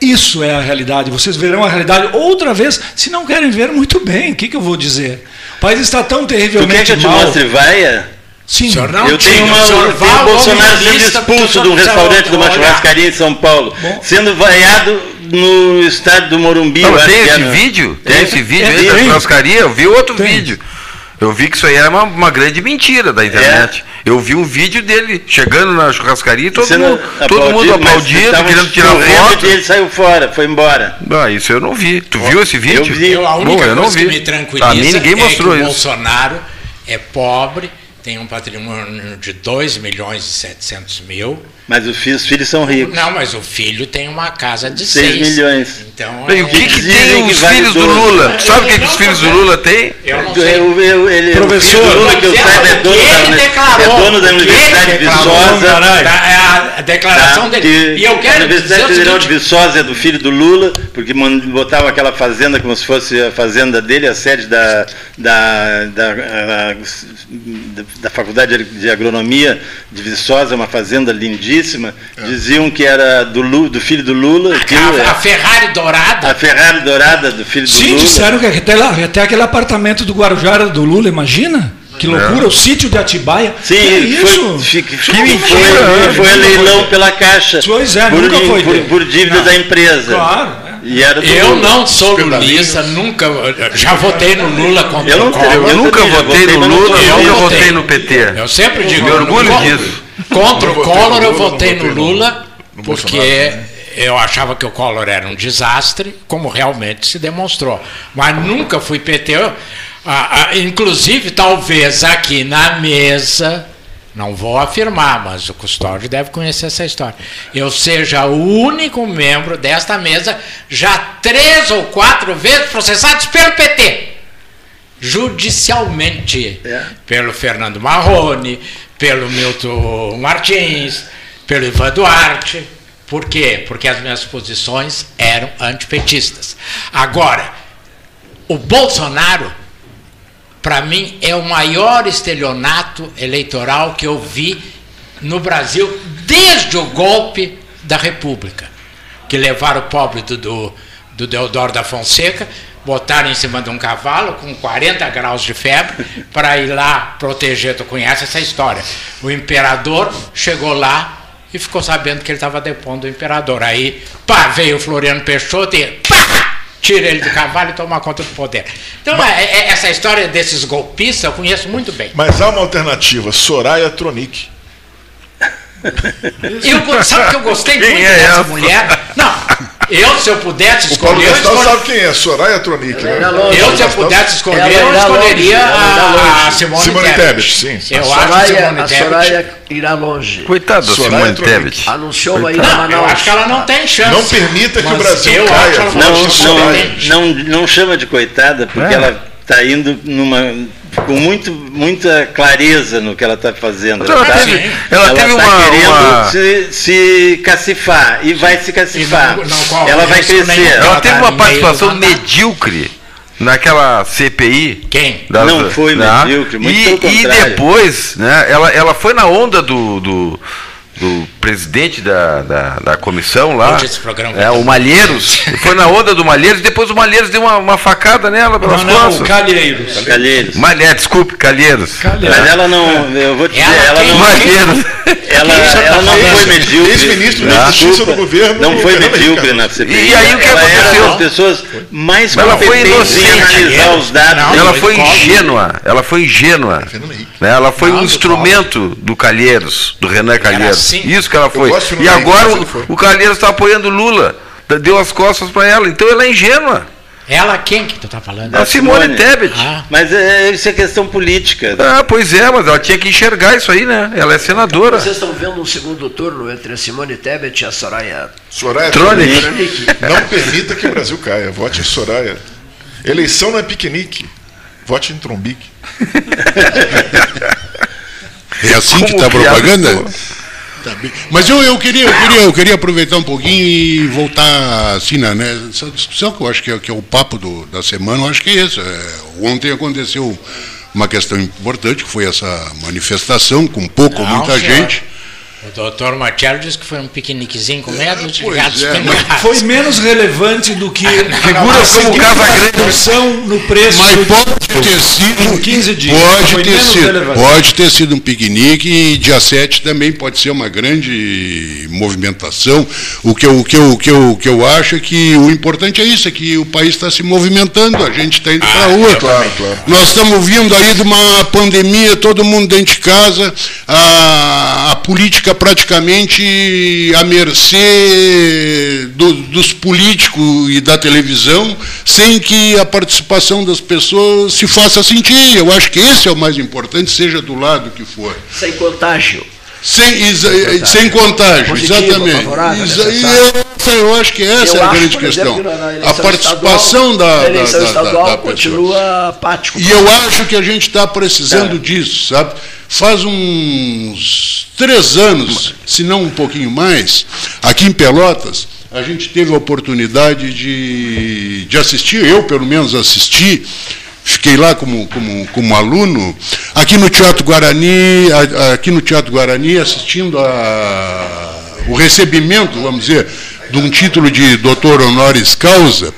isso é a realidade. Vocês verão a realidade outra vez. Se não querem ver, muito bem. O que, que eu vou dizer? O país está tão Tu quer terrivelmente que eu te mal. mostre vaia? Sim. Senhor, não eu tinha, tenho uma, o Bolsonaro sendo expulso de um precisa restaurante de uma churrascaria em São Paulo, sendo vaiado no estádio do Morumbi. Não, eu tem esse era. vídeo? Tem É, esse vídeo é, aí da churrascaria? Eu vi outro Tem. vídeo. Eu vi que isso aí era uma, uma grande mentira da internet. Eu vi um vídeo dele chegando na churrascaria e todo, mundo, todo mundo aplaudindo, querendo tirar foto. E ele saiu fora, foi embora. Ah, isso eu não vi. Tu viu esse vídeo? vi. Eu, a única Bom, eu não coisa vi. que me tranquiliza A mim ninguém é mostrou que o isso. Bolsonaro é pobre, tem um patrimônio de 2 milhões e 700 mil. Mas os filhos, os filhos são ricos. Não, mas o filho tem uma casa de Seis 6 milhões. Então, Bem, o que, que tem que os vale filhos do. Lula? Tu sabe o que, que os filhos do Lula têm? eu não sei. Eu, eu, ele, Professor, o filho do Lula, que eu saiba, é dono da, declarou, é dono da Universidade de Viçosa. Tá, é a, a declaração Tá, dele. E eu a quero dizer Universidade Federal de Viçosa é do filho do Lula, porque botava aquela fazenda como se fosse a fazenda dele, a sede da, da, da, a- da- da Faculdade de Agronomia de Viçosa, uma fazenda lindíssima. Diziam que era do, Lu- do filho do Lula. é- a, a Ferrari dourada, a Ferrari dourada do filho do Sim, Lula. disseram que até, lá, até aquele apartamento do Guarujara do Lula, imagina? Que loucura, o sítio de Atibaia. Sim, que foi, isso? fi- que foi, não foi, mentira, foi a nunca leilão pela Caixa. Pois é, por, nunca foi por, por dívida Não. da empresa. Claro. é. E era do eu Lula. não sou lulista, nunca. Já votei no Lula contra Eu não Collor. Eu nunca votei votei, no Lula, eu. nunca Eu votei no PT. Eu sempre digo. Me orgulho disso. Contra o Collor, eu votei no Lula, porque né? eu achava que o Collor era um desastre, como realmente se demonstrou. Mas nunca fui PT. Eu- ah, ah, inclusive, talvez aqui na mesa, não vou afirmar, mas o Custódio deve conhecer essa história. Eu seja o único membro desta mesa já três ou quatro vezes processados pelo PT judicialmente É. pelo Fernando Marrone, pelo Milton Martins, pelo Ivan Duarte. Por quê? Porque as minhas posições eram antipetistas. Agora, o Bolsonaro, para mim, é o maior estelionato eleitoral que eu vi no Brasil desde o golpe da República. Que levaram o pobre do, do, do Deodoro da Fonseca, botaram em cima de um cavalo com 40 graus de febre para ir lá proteger. Tu conhece essa história? O imperador chegou lá e ficou sabendo que ele estava depondo o imperador. Aí, pá, veio o Floriano Peixoto e pá, tira ele do cavalo e toma conta do poder. Então, é- é- essa história desses golpistas eu conheço muito bem. Mas há uma alternativa, Soraya Tronic. Eu, sabe que eu gostei Quem muito é dessa essa? mulher? Não, eu, se eu pudesse O Paulo escolher, eu Gustavo escolher- sabe quem é, Soraya Tronic, né? É. Eu, se eu pudesse escolher, Ela eu escolheria a, a. Simone, Simone Tebet. Sim, sim. Eu A acho que Simone a. Soraya irá longe. Coitado da Soraya Simone Tronic. Tebet. Anunciou uma ida Não, a eu Manaus. acho que ela não tem chance. Não permita que o Brasil eu caia. Não, não, não, não chama de coitada, porque É. ela está indo numa, com muito, muita clareza no que ela está fazendo. Ela tá- teve- ela teve tá uma- querendo uma- Se, se cacifar e vai se cacifar. E não- não ela vai crescer. Ela Ela teve tá uma do participação medíocre naquela CPI. Quem? das- Não foi né? medíocre, muito e, pelo e contrário. depois, né, ela, ela foi na onda do, do, do presidente da, da, da comissão lá, Onde esse programa é, o Malheiros, foi na onda do Malheiros, depois o Malheiros deu uma, uma facada nela pelas Não, não, costas. Calheiros. Calheiros. Malheiros, desculpe, Calheiros. Mas ela não, eu vou te dizer, Ela não, Malheiros. ela, ela não foi medíocre. Ex-ministro da Justiça Desculpa, do governo, Não foi medíocre na CPI. E aí o que ela aconteceu? era das pessoas mais Ela foi inocente. os dados. Não, Ela foi ingênua, ela foi ingênua. Né? Ela foi Não, um instrumento do Calheiros, do Renan Calheiros. Assim. Isso que ela foi. E agora o, o Calheiros está apoiando o Lula. Deu as costas para ela. Então ela é ingênua. Ela quem que tu tá falando? A Simone, Simone. Tebet. Ah, Mas é, isso é questão política. Ah, pois é, mas ela tinha que enxergar isso aí, né? Ela é senadora. Vocês estão vendo um segundo turno entre a Simone Tebet e a Soraya Soraya Tronic. Tronic. Não permita que o Brasil caia. Vote em Soraya. Eleição não é piquenique. Vote em Trombique. É assim que Como está a propaganda? pô. Tá bem. Mas eu, eu, queria, eu, queria, eu queria aproveitar um pouquinho e voltar assim, né, né, essa discussão que eu acho que é, que é o papo do- da semana, eu acho que é esse. É, ontem aconteceu uma questão importante, que foi essa manifestação, com pouco ou muita senhor. gente. o doutor Machado disse que foi um piqueniquezinho com medo de pois gatos é. Foi menos relevante do que Figuras como Casa Grande. redução no preço Mas do- pode ter sido. por 15 dias. Pode ter, sido, relevante. pode ter sido um piquenique e dia 7 também pode ser uma grande movimentação. O que eu, o que eu, o que eu, o que eu acho é que o importante é isso, é que o país está se movimentando, a gente está indo para a rua. Claro, claro. Nós estamos vindo aí de uma pandemia, todo mundo dentro de casa, a, a política praticamente à mercê do- dos políticos e da televisão, sem que a participação das pessoas se faça sentir. Eu acho que esse é o mais importante, seja do lado que for. sem contágio. Sem, exa- sem contágio, Positivo, exatamente. essa- eu acho que essa Eu é a acho, grande exemplo, questão. que a participação estadual, da, eleição da- estadual da continua apático. E eu acho que a gente está precisando É. disso, sabe? Faz uns três anos, se não um pouquinho mais, aqui em Pelotas, a gente teve a oportunidade de, de assistir, eu pelo menos assisti, fiquei lá como, como, como aluno, aqui no Teatro Guarani, aqui no Teatro Guarani, assistindo a, o recebimento, vamos dizer, de um título de doutor honoris causa,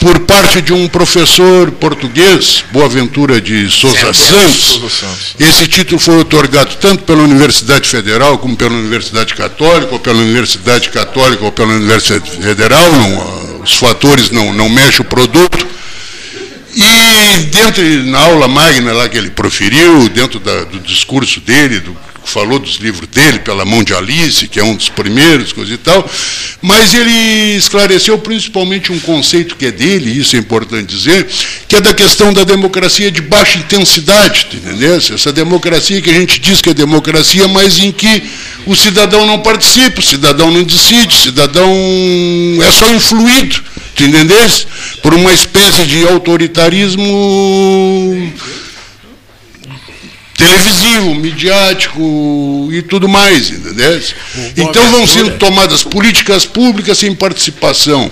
por parte de um professor português, Boaventura de Souza Santos. Souza Santos. Esse título foi otorgado tanto pela Universidade Federal como pela Universidade Católica, ou pela Universidade Católica ou pela Universidade Federal, não, ah, os fatores não, não mexem o produto. E dentro, na aula magna lá que ele proferiu, dentro da- do discurso dele, do, falou dos livros dele, pela mão de Alice, que é um dos primeiros, coisa e tal, mas ele esclareceu principalmente um conceito que é dele, isso é importante dizer, que é da questão da democracia de baixa intensidade, tu entendeu? Essa democracia que a gente diz que é democracia, mas em que o cidadão não participa, o cidadão não decide, o cidadão é só influído, tu entendesse? Por uma espécie de autoritarismo televisivo, midiático e tudo mais, entendeu? Então vão sendo tomadas políticas públicas sem participação.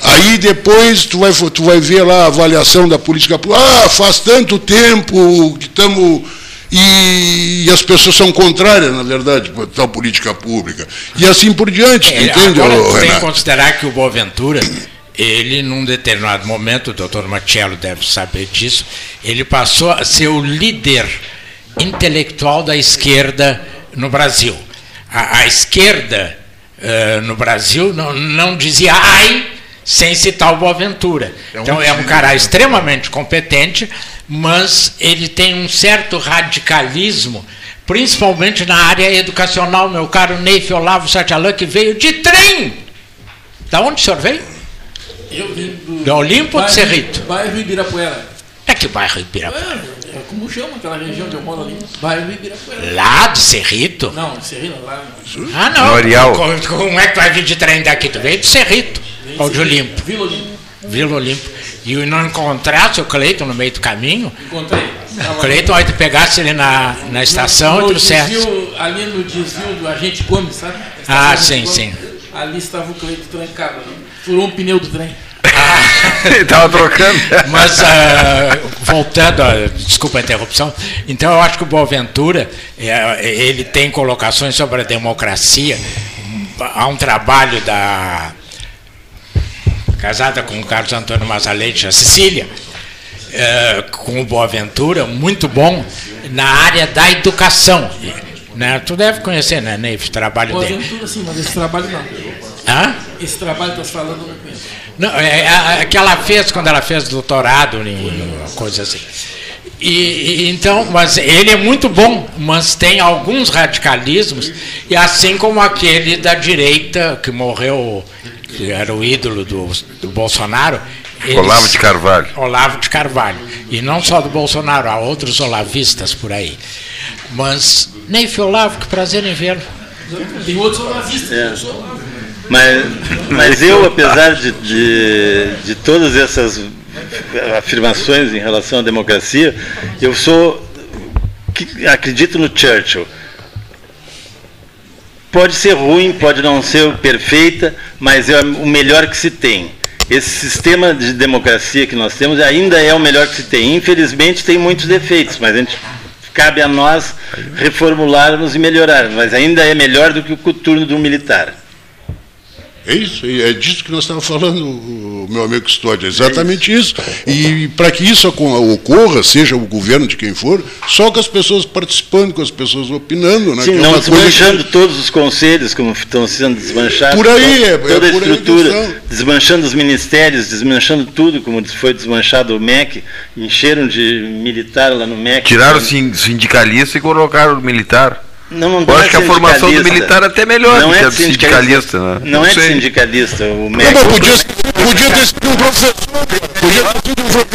Aí depois tu vai, tu vai ver lá a avaliação da política pública. Ah, faz tanto tempo que estamos. E, e as pessoas são contrárias, na verdade, para tal política pública. E assim por diante, É, entende, agora tu tem que Renato? considerar que o Boaventura, ele num determinado momento, o doutor Marcello deve saber disso, ele passou a ser o líder intelectual da esquerda no Brasil. A, a esquerda eh, no Brasil não, não dizia ai sem citar o Boaventura. Então é um cara extremamente competente, mas ele tem um certo radicalismo, principalmente na área educacional, meu caro Neif Olavo Satialan, que veio de trem. Da onde o senhor veio? Eu vim do. Do Olimpo ou do bairro- Cerrito? Bairro Ibirapuera. É que bairro Ibirapuera? É, é como chama aquela região onde eu moro ali? Bairro Ibirapuera. Lá do Cerrito? Não, Serrina, lá. Ah, não. No Areal. Como, como é que tu vai vir de trem daqui? Tu veio do Cerrito, ou de Olimpo. Vila Olimpo. Vila Olimpo. E não encontrasse o Cleiton no meio do caminho? Encontrei. O Cleiton, aí tu pegasse ele na, na estação no e trouxesse. desvio, Ali no desvio do agente Gomes, sabe? Ah, sim, Gomes. sim. Ali estava o Cleito trancado. ali. Furou um pneu do trem. Ele estava trocando. Mas, ah, voltando, a, desculpa a interrupção, então eu acho que o Boaventura, é, ele tem colocações sobre a democracia, há um trabalho da casada com o Carlos Antônio Mazaleite, a Cecília, é, com o Boaventura, muito bom na área da educação. Né? Tu deve conhecer, né, Neif, o trabalho dele. Boaventura, sim, mas esse trabalho não. Hã? Esse trabalho que estás falando eu não conheço. Não, é, a que ela fez quando ela fez doutorado em coisa assim. E, e, então, mas ele é muito bom, mas tem alguns radicalismos, e assim como aquele da direita que morreu, que era o ídolo do, do Bolsonaro. eles- Olavo de Carvalho. Olavo de Carvalho. E não só do Bolsonaro, há outros olavistas por aí. Mas, Neif Olavo, que prazer em vê-lo. Tem outros olavistas. É. Mas, mas eu, apesar de, de, de todas essas afirmações em relação à democracia, eu sou. acredito no Churchill. Pode ser ruim, pode não ser perfeita, mas é o melhor que se tem. Esse sistema de democracia que nós temos ainda é o melhor que se tem. Infelizmente tem muitos defeitos, mas a gente, cabe a nós reformularmos e melhorarmos. Mas ainda é melhor do que o turno do militar. É isso, é disso que nós estamos falando, meu amigo Custódio, é exatamente isso. E para que isso ocorra, seja o governo de quem for, só com as pessoas participando, com as pessoas opinando. Né, Sim, que é não coisa desmanchando todos os conselhos como estão sendo desmanchados. Por aí, é- é toda a por aí que estrutura, desmanchando os ministérios, desmanchando tudo, como foi desmanchado o MEC, encheram de militar lá no MEC. Tiraram o sin- sindicalista e colocaram o militar. Não, não Eu acho é que a formação do militar é até melhor não do é que a do de sindicalista. né? Não, é sindicalista, o MEC. mas podia, podia ter sido um professor, podia ter sido um professor,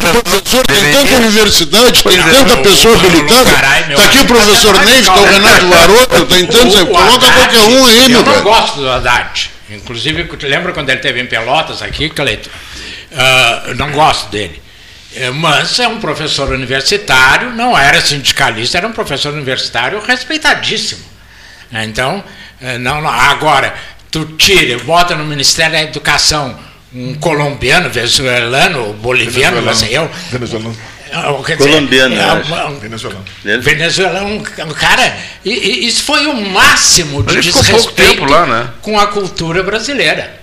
um professor tem tanta universidade, tem tanta pessoa habilitada. Está aqui o professor é Ney, está o? Renato Varoto, tem tantos, coloca qualquer um aí, meu Eu não gosto do Haddad. Inclusive, lembra quando ele esteve em Pelotas aqui, Cleito? Ah, eu não gosto dele. É, Mas é um professor universitário, não era sindicalista, era um professor universitário respeitadíssimo. Então, eh, não, não- agora, tu tira, bota no Ministério da Educação um colombiano, venezuelano, boliviano, não sei eu. Venezuelano. Quer dizer, Colombiano, é, um- Venezuelano. Venezuela, um, cara. E, e isso foi o máximo de desrespeito tempo lá, né? com a cultura brasileira.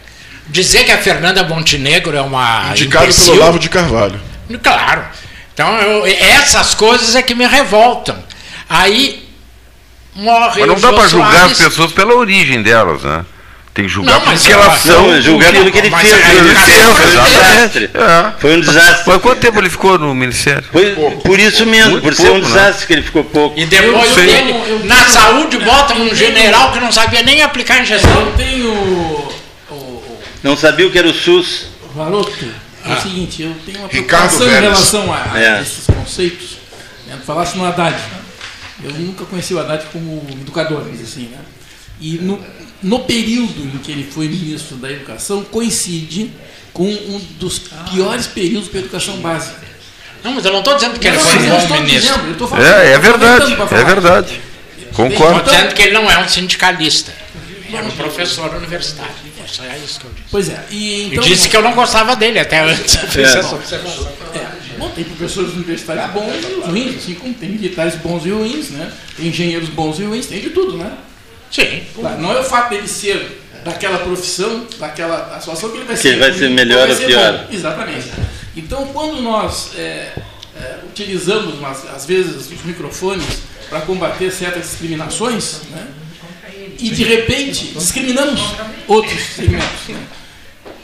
Dizer que a Fernanda Montenegro é uma. Indicado imbecil, pelo Olavo de Carvalho. Claro. Então, eu- essas coisas é que me revoltam. Aí morre Mas não o dá para julgar Soares. as pessoas pela origem delas, né? Tem que julgar Não, mas porque ela- elas são. Não, julgar pelo que ele fez. Ele fez, foi um exatamente. desastre. É. Foi um desastre. Mas quanto tempo ele ficou no ministério? Foi por isso mesmo, Muito por ser um pouco, né? desastre que ele ficou pouco. E depois Eu- eu- dele, eu- eu- na saúde, bota um general que não sabia nem aplicar injeção. Eu tenho. O, o, Não sabia o que era o SUS. o Varoto, é o seguinte, eu tenho uma preocupação em relação a, a É. esses conceitos. Né? Tu falaste no Haddad. né? Eu nunca conheci o Haddad como educador, mas assim, né? E no, no período em que ele foi ministro da Educação, coincide com um dos piores períodos para a educação básica. Não, mas eu não estou dizendo que ele foi um eu bom estou ministro. dizendo, eu estou falando- É, é estou verdade. É verdade. Estou Concordo. dizendo que ele não é um sindicalista. Ele é um professor universitário. É isso que eu disse. Pois é, e então. e disse que eu não gostava dele até antes. Eu essa observação. É, bom, tem professores universitários bons e ruins, assim como tem militares bons e ruins, né? Tem engenheiros bons e ruins, tem de tudo, né? Sim. Tá, Não é o fato dele ser daquela profissão, daquela associação que ele vai Que ser. ele vai ser melhor ou pior. bom. Exatamente. Então, quando nós é, é, utilizamos, às vezes, os microfones para combater certas discriminações, né? E de repente discriminamos outros segmentos. Né?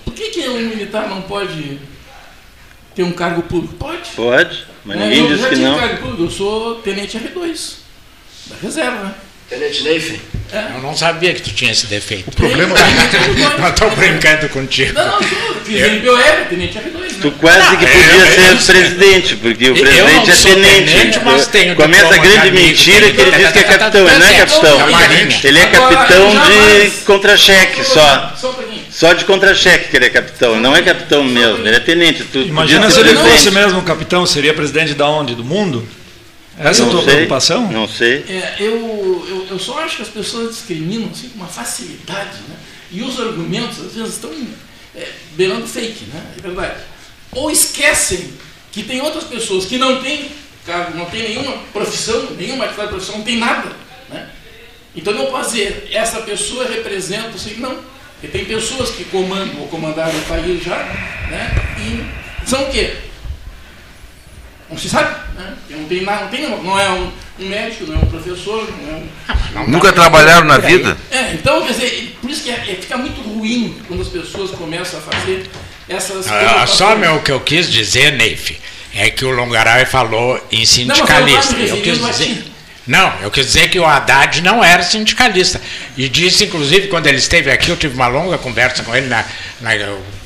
Porque um militar não pode ter um cargo público? Pode. Pode, mas É, ninguém eu disse já que não. cargo público, eu sou tenente R2, da reserva. Tenente Neif? Eu não sabia que tu tinha esse defeito. O problema Não estou brincando contigo. Não, não, eu fiz MPOR, tenente R2, né? Tu quase que podia ser presidente, porque o Eu presidente não é tenente. tenente, mas tenho Começa a grande mentira que ele diz que é capitão. Ele não é capitão. Ele é capitão de contra-cheque só. Só de contra-cheque que ele é capitão. Não é capitão mesmo, ele é tenente. Imagina se ele fosse mesmo capitão, seria presidente da onde? Do mundo? Essa é a tua sei, preocupação? Não sei. É, eu, eu, eu só acho que as pessoas discriminam assim, com uma facilidade, né? E os argumentos, às vezes, estão é, beirando fake, né? É verdade. Ou esquecem que tem outras pessoas que não têm cargo, não têm nenhuma profissão, nenhuma atividade profissional, não tem nada, né? Então não pode dizer, essa pessoa representa, assim, não. Porque tem pessoas que comandam ou comandaram o país já, né? E são o quê? Não se sabe, né? Não tem nada, não, tem, não é um, um médico, não é um professor, não é um Nunca trabalharam na vida? é, então, quer dizer, por isso que é, é- fica muito ruim quando as pessoas começam a fazer essas Ah, só o que eu quis dizer, Neif, é que o Longaray falou em sindicalista. me eu quis dizer. ti. Não, eu quis dizer que o Haddad não era sindicalista. E disse, inclusive, quando ele esteve aqui, eu tive uma longa conversa com ele na. na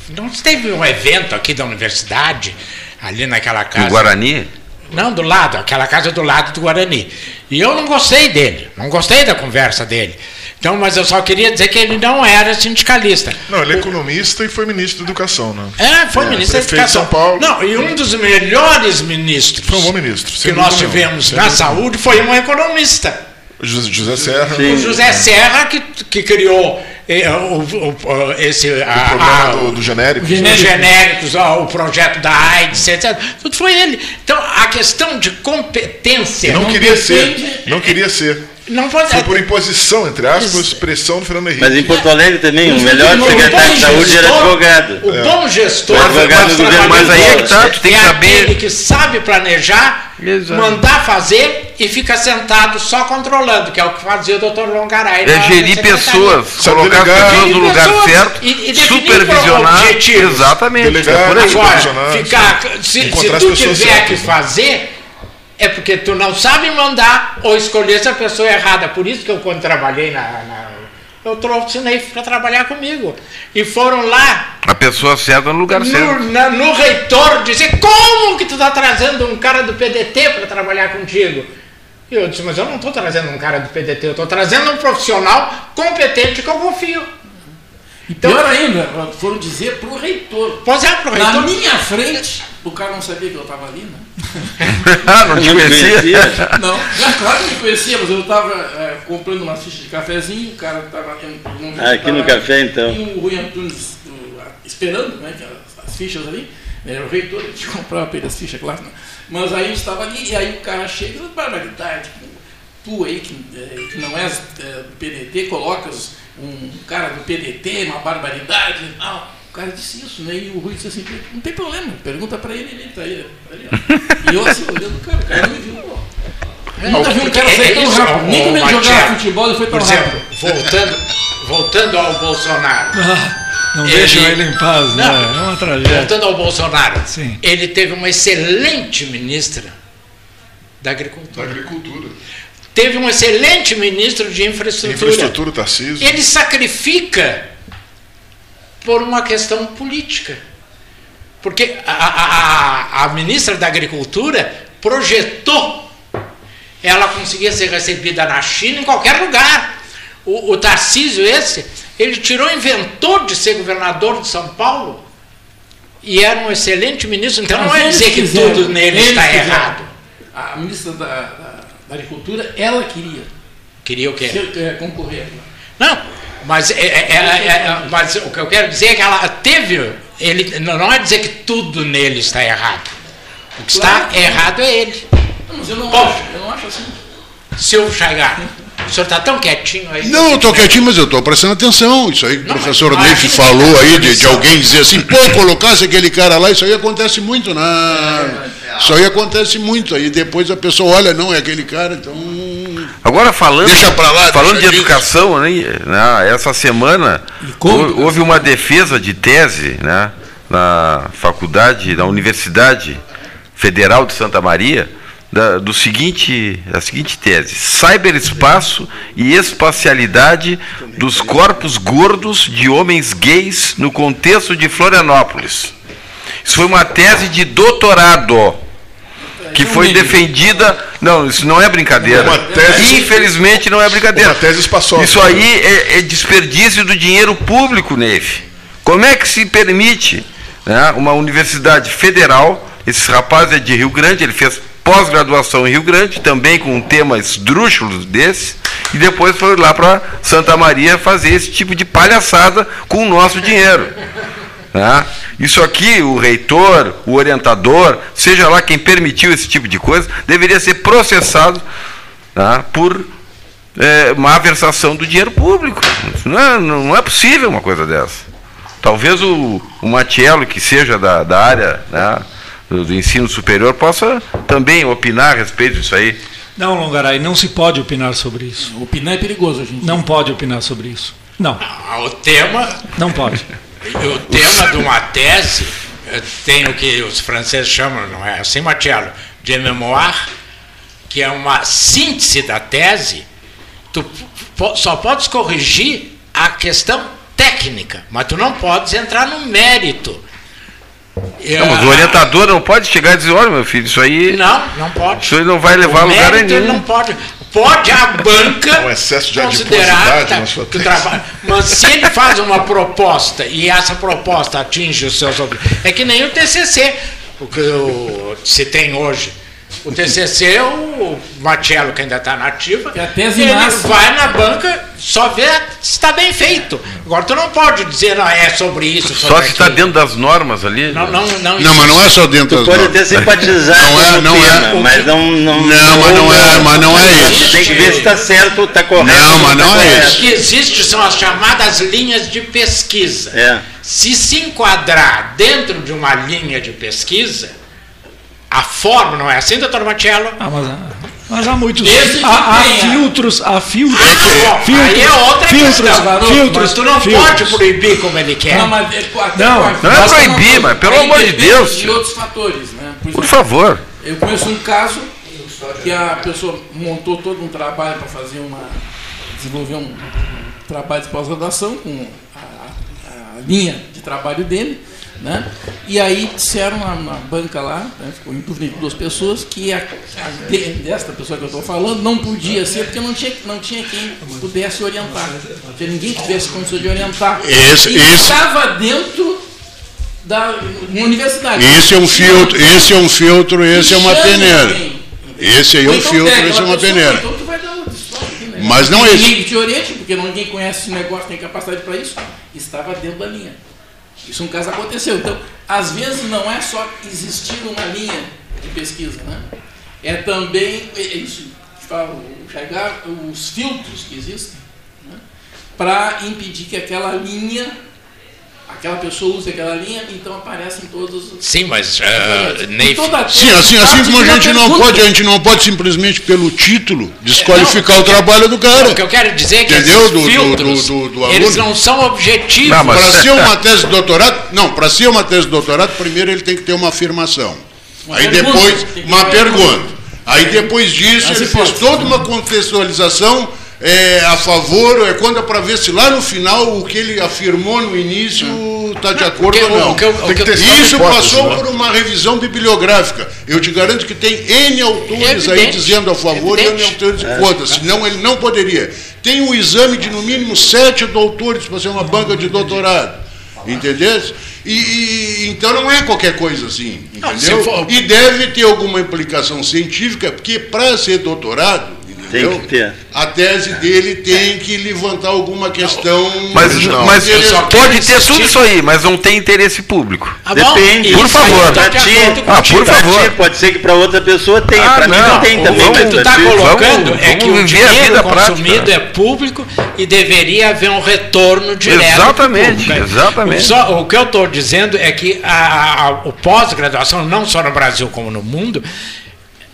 não teve um evento aqui da universidade, ali naquela casa. No Guarani? Não, do lado, aquela casa do lado do Guarani. E eu não gostei dele, não gostei da conversa dele. Então, mas eu só queria dizer que ele não era sindicalista. Não, ele é economista e foi ministro da Educação, né? É, foi ministro da Educação. São Paulo. Não, e um dos melhores ministros Foi um bom ministro. que nós tivemos na saúde foi um economista. José, Serra. O José Serra, que, que criou o, o- esse. O a- problema a- do, do genérico. os genéricos, ó, o projeto da AIDS, etc. Tudo foi ele. Então, a questão de competência. Não, não queria depende- ser. Não queria ser. Não pode Foi por imposição, entre aspas, pressão do Fernando Henrique. Mas em Porto Alegre também, o melhor secretário de saúde era gestor- advogado. O bom gestor, O advogado do governo Mas aí é que tá, tu tem que é saber. aquele que sabe planejar, Exato. mandar fazer e fica sentado só controlando, que é o que fazia o doutor Longaray. É gerir pessoas, colocar as pessoas no lugar pessoas certo, e- e supervisionar. objetivos. Exatamente. Delegar, é por aí. Agora, ficar, se, se tu tiver que né? fazer, é porque tu não sabe mandar ou escolher se a pessoa é errada. Por isso que eu, quando trabalhei na. na eu trouxe para trabalhar comigo. E foram lá A pessoa certa no lugar certo. no, na- no reitor dizer como que tu está trazendo um cara do PDT para trabalhar contigo? E eu disse, mas eu não estou trazendo um cara do PDT, eu estou trazendo um profissional competente que eu confio. Então, Pior ainda, foram dizer pro reitor. Pois é, pro Na reitor. minha frente, o cara não sabia que eu estava ali, né? Ah, não te conhecia? Não, já, claro que me conhecia, mas eu estava comprando uma ficha de cafezinho, o cara estava. Ah, aqui no café, então. E o Rui Antunes o, esperando, né, as, as fichas ali. Era o reitor, ele tinha comprado para ele as fichas, claro. Né? Mas aí estava ali, e aí o cara chega e diz, barbaridade, tu aí que, eh, que não és eh, do PDT, colocas um cara do PDT, uma barbaridade e tal. O cara disse isso, né? E o Rui disse assim, não tem problema, pergunta para ele, ele tá aí. tá ali, ó. E eu assim, olhando o cara, o cara não me viu, pô. Eu nunca vi um cara sair tão isso, rápido. Nem quando ele jogava futebol ele foi tão Por rápido. exemplo, voltando, voltando ao Bolsonaro. Não Ele- deixam ele em paz, né? Não. É uma tragédia. Voltando ao Bolsonaro, Sim. ele teve uma excelente ministra da Da Agricultura. Teve um excelente ministro de infraestrutura. Infraestrutura, Tarcísio. Ele sacrifica por uma questão política. Porque a, a, a, a ministra da Agricultura projetou ela conseguia ser recebida na China em qualquer lugar. O, o Tarcísio esse, ele tirou inventor de ser governador de São Paulo e era um excelente ministro. Então não é dizer que quiseram, tudo nele está quiseram. errado. A ministra da, da- Agricultura, ela queria Queria o quê? ser, é, concorrer. Não, mas, é, é, é, é, mas o que eu quero dizer é que ela teve. Ele, não é dizer que tudo nele está errado. O que Claro. está errado é ele. Não, mas eu não Bom. acho, eu não acho assim. Silvio Chaigar, o senhor está tão quietinho aí. Não, eu estou quietinho, mas eu estou prestando atenção. Isso aí que o professor Neif falou aí, de, de alguém dizer assim, pô, colocasse aquele cara lá, isso aí acontece muito, né? Isso aí acontece muito. Aí depois a pessoa olha, não, é aquele cara, então Agora falando, Deixa pra lá, falando deixa de educação, né, né, essa semana houve uma defesa de tese né, na faculdade, na Universidade Federal de Santa Maria, da, do seguinte, da seguinte tese: cyberespaço e espacialidade dos corpos gordos de homens gays no contexto de Florianópolis. Isso foi uma tese de doutorado que foi defendida. Não, isso não é brincadeira. Uma tese- Infelizmente não é brincadeira. Uma tese espaçosa. Isso aí é, é desperdício do dinheiro público, Neve. Como é que se permite né, uma universidade federal? Esse rapaz é de Rio Grande, ele fez pós-graduação em Rio Grande, também com um tema esdrúxulo desse, e depois foi lá para Santa Maria fazer esse tipo de palhaçada com o nosso dinheiro. Né? Isso aqui, o reitor, o orientador, seja lá quem permitiu esse tipo de coisa, deveria ser processado tá, por é, má versação do dinheiro público. Não é, não é possível uma coisa dessa. Talvez o, o Matiello, que seja da, da área né, do, do ensino superior, possa também opinar a respeito disso aí. Não, Longaray, não se pode opinar sobre isso. Opinar é perigoso, gente. Não pode opinar sobre isso. Não, Ah, O tema, não pode. o tema de uma tese tem o que os franceses chamam, não é assim, Marcelo, de mémoire, que é uma síntese da tese. Tu só podes corrigir a questão técnica, mas tu não podes entrar no mérito. Não, mas o orientador não pode chegar e dizer, olha meu filho, isso aí, Não, não pode. isso aí não vai levar a O lugar mérito ele nenhum. não pode. Pode a banca Um excesso de considerar tá, que o trabalho. Mas se ele faz uma proposta e essa proposta atinge os seus objetivos, é que nem o TCC, o que o- se tem hoje. O TCC, o Marcelo, que ainda está na ativa, Que a tese ele vai na banca só ver se está bem feito. Agora, tu não pode dizer, não, é sobre isso, sobre Só se está dentro das normas ali. Não, não, não, Não, mas não é só dentro Tu das pode normas. até simpatizar Não é- com o não é- tema, mas não... Não, Não, mas não é- mas não é isso. Tem que ver se está certo, está correto. Não, mas tá não é correto. O que existe são as chamadas linhas de pesquisa. É. Se se enquadrar dentro de uma linha de pesquisa, a forma, não é assim, doutor Matiello? Ah, mas, há- mas há muitos. Há, há filtros, há filtros. Bom, filtros, aí é outra filtros, questão, garoto, filtros, mas tu não filtros. pode proibir como ele quer. Não, mas é, Não, pode. não é proibir, uma- mas pelo aí amor de Deus, De tio. outros fatores, né? Por Por exemplo, favor. Eu conheço um caso que a pessoa montou todo um trabalho para fazer uma. desenvolver um, trabalho de pós-graduação com a- a linha de trabalho dele, né? E aí disseram na, na banca lá, né, ficou em dúvida duas pessoas, que a, a de- desta pessoa que eu estou falando não podia ser, porque não tinha, não tinha quem pudesse orientar. Não tinha ninguém que tivesse condição de orientar. Esse- e esse- estava dentro da universidade. Esse é um filtro, esse é um filtro, esse é uma peneira. Esse aí é um então filtro, esse é uma pessoa, peneira. Então tu vai dar outra história aqui, né? Mas não é isso. Ninguém te oriente, porque ninguém conhece esse negócio, tem capacidade para isso. Estava dentro da linha. Isso um caso aconteceu. Então, às vezes não é só existir uma linha de pesquisa, né? É também é isso que fala o Chaigar, os filtros que existem, né? para impedir que aquela linha, aquela pessoa use aquela linha, então aparecem todos os Sim, mas uh, Em Neif, toda a Sim, assim, assim como a gente não pergunta. pode, a gente não pode simplesmente pelo título desqualificar Não, o trabalho do cara. o que eu quero dizer é que Entendeu? esses Do- do- filtros, do- do- do eles aluno. não são objetivos. Mas- Para ser uma tese de doutorado, não, para ser uma tese de doutorado, primeiro ele tem que ter uma afirmação. Uma Aí pergunta, depois, uma ter pergunta. Aí depois disso, As ele fez hipóteses. toda uma contextualização é, a favor, é quando é para ver se lá no final o que ele afirmou no início está de acordo ou não. Isso passou né? por uma revisão bibliográfica. Eu te garanto que tem N autores aí dizendo a favor e N autores contra, senão ele não poderia. Tem um exame de no mínimo sete doutores para ser uma banca de doutorado. Entendeu? E, e- então não é qualquer coisa assim, entendeu? E deve ter alguma implicação científica, porque para ser doutorado, entendeu? Tem que ter. A tese dele tem que levantar alguma questão. Mas, pode ter insistir- tudo isso aí, mas não tem interesse público. Ah, Depende. isso Por favor. Pra de ti, Ah, por favor. ti pode ser que para outra pessoa tenha, Ah, para mim não, tem o- também. O que tu está colocando vamos- é que o dinheiro consumido prática. é público e deveria haver um retorno direto. Exatamente, exatamente. Só- o que eu estou dizendo é que a, a- a- o pós-graduação, não só no Brasil como no mundo,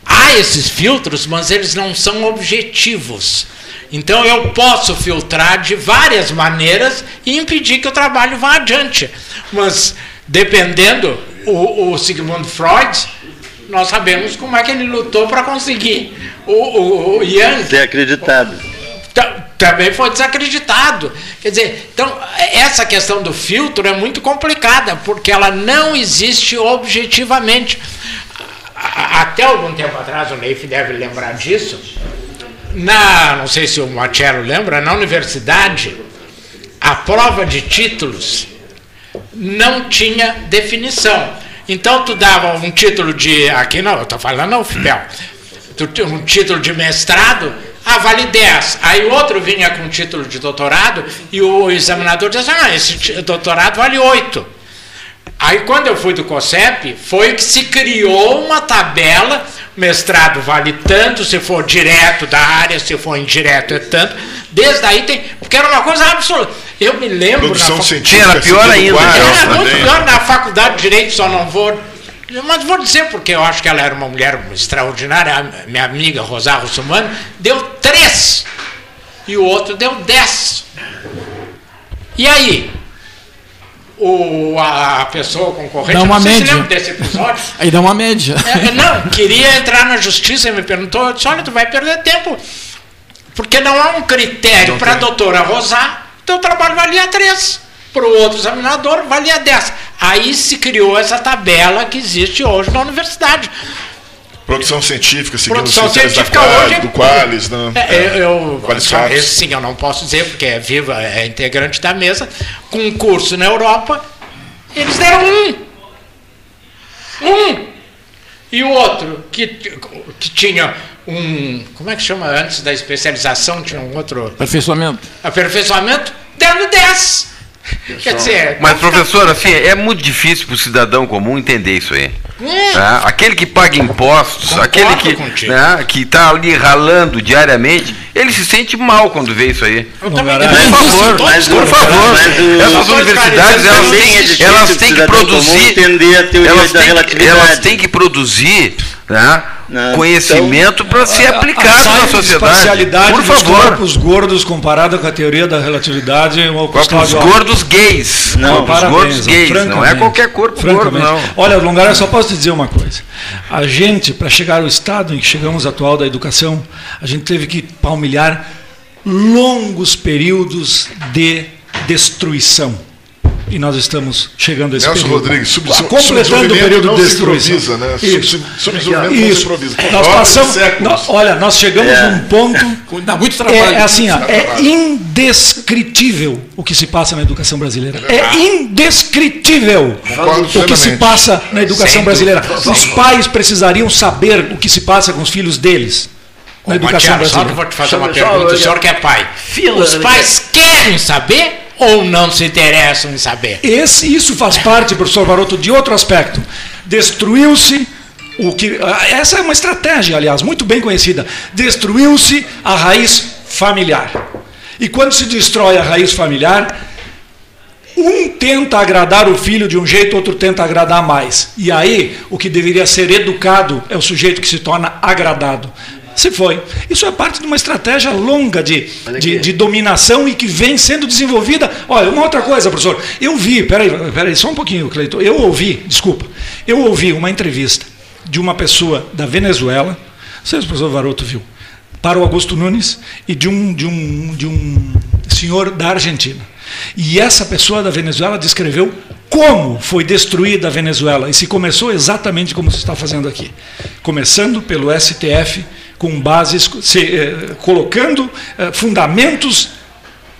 Há esses filtros, mas eles não são objetivos. Então eu posso filtrar de várias maneiras e impedir que o trabalho vá adiante. Mas dependendo, o, o Sigmund Freud, nós sabemos como é que ele lutou para conseguir. O, o, o Ser acreditado. também foi desacreditado. Quer dizer, então essa questão do filtro é muito complicada, porque ela não existe objetivamente. Até algum tempo atrás, o Neif deve lembrar disso, na, não sei se o Marcelo lembra, na universidade, a prova de títulos não tinha definição. Então tu dava um título de. Aqui não, eu estou falando não, Fidel. Tu um título de mestrado, ah, vale 10. Aí o outro vinha com título de doutorado e o examinador dizia, ah, esse doutorado vale 8. Aí quando eu fui do COSEP, foi que se criou uma tabela, mestrado vale tanto, se for direto da área, se for indireto é tanto. Desde aí tem. Porque era uma coisa absoluta. Eu me lembro. Produção na fa- científica. Era pior ainda, era muito também. pior na faculdade de Direito, só não vou. Mas vou dizer porque eu acho que ela era uma mulher extraordinária, a minha amiga Rosário Russumano, deu três e o outro deu dez. E aí? O, a pessoa concorrente, Dá uma não sei se média. desse episódio, Aí dá uma média. é, não, queria entrar na justiça e me perguntou, disse, olha, tu vai perder tempo. Porque não há um critério para a doutora Rosar, teu trabalho valia 3. Para o outro examinador valia 10. Aí se criou essa tabela que existe hoje na universidade. Produção científica, seguindo Produção os critérios científica da Quali- hoje do Qualis, né? É, eu, eu- Qualis esse sim eu não posso dizer, porque é viva, é integrante da mesa. Com um curso na Europa, eles deram um. Um. E o outro, que, que tinha um. Como é que chama antes da especialização? Tinha um outro Aperfeiçoamento. aperfeiçoamento, deram 10. Quer dizer. Mas, professor, assim, é muito difícil para o cidadão comum entender isso aí. É. né? Aquele que paga impostos, Concordo aquele que contigo. né, que está ali ralando diariamente, ele se sente mal quando vê isso aí. Por favor, mas por favor. Essas Só universidades, elas têm, elas têm que produzir. entender a teoria Elas têm, elas têm que produzir né, Não, conhecimento para ser aplicado na a sociedade. parcialidade Por dos favor. corpos gordos comparada com a teoria da relatividade é Corpos gordos gays. Não, Parabéns, gordos gays. Não é qualquer corpo gordo, não. Olha, Longar, eu só posso te dizer uma coisa. A gente, para chegar ao estado em que chegamos atual da educação, a gente teve que palmilhar longos períodos de destruição. E nós estamos chegando a esse Nelson período. Rodrigues, sub, sub, completando o período não de se destruição. improvisa, né? Isso. Sub- Subdesenvolvimento não se improvisa. Nós passamos, séculos. nó- olha, nós chegamos É. num ponto Dá muito é, trabalho. é assim, ó, é indescritível o que se passa na educação brasileira. É indescritível Concordo o que se passa na educação brasileira. Os pais precisariam saber o que se passa com os filhos deles na educação Matias, só brasileira. vou te fazer Só- uma só pergunta. O senhor que é pai. Fila, Os né? pais querem saber ou não se interessam em saber? Esse, isso faz parte, professor Varoto, de outro aspecto. Destruiu-se o que. ah, Essa é uma estratégia, aliás, muito bem conhecida. Destruiu-se a raiz familiar. E quando se destrói a raiz familiar, um tenta agradar o filho de um jeito, outro tenta agradar mais. E aí, o que deveria ser educado é o sujeito que se torna agradado. Se foi. Isso é parte de uma estratégia longa de, de, de dominação e que vem sendo desenvolvida. Olha, uma outra coisa, professor. Eu vi, peraí, peraí, só um pouquinho, Cleiton. Eu ouvi, desculpa, eu ouvi uma entrevista de uma pessoa da Venezuela, não sei se o professor Varoto viu, para o Augusto Nunes e de um, de um, de um senhor da Argentina. E essa pessoa da Venezuela descreveu como foi destruída a Venezuela. E se começou exatamente como se está fazendo aqui. Começando pelo STF, com bases, se, eh, colocando eh, fundamentos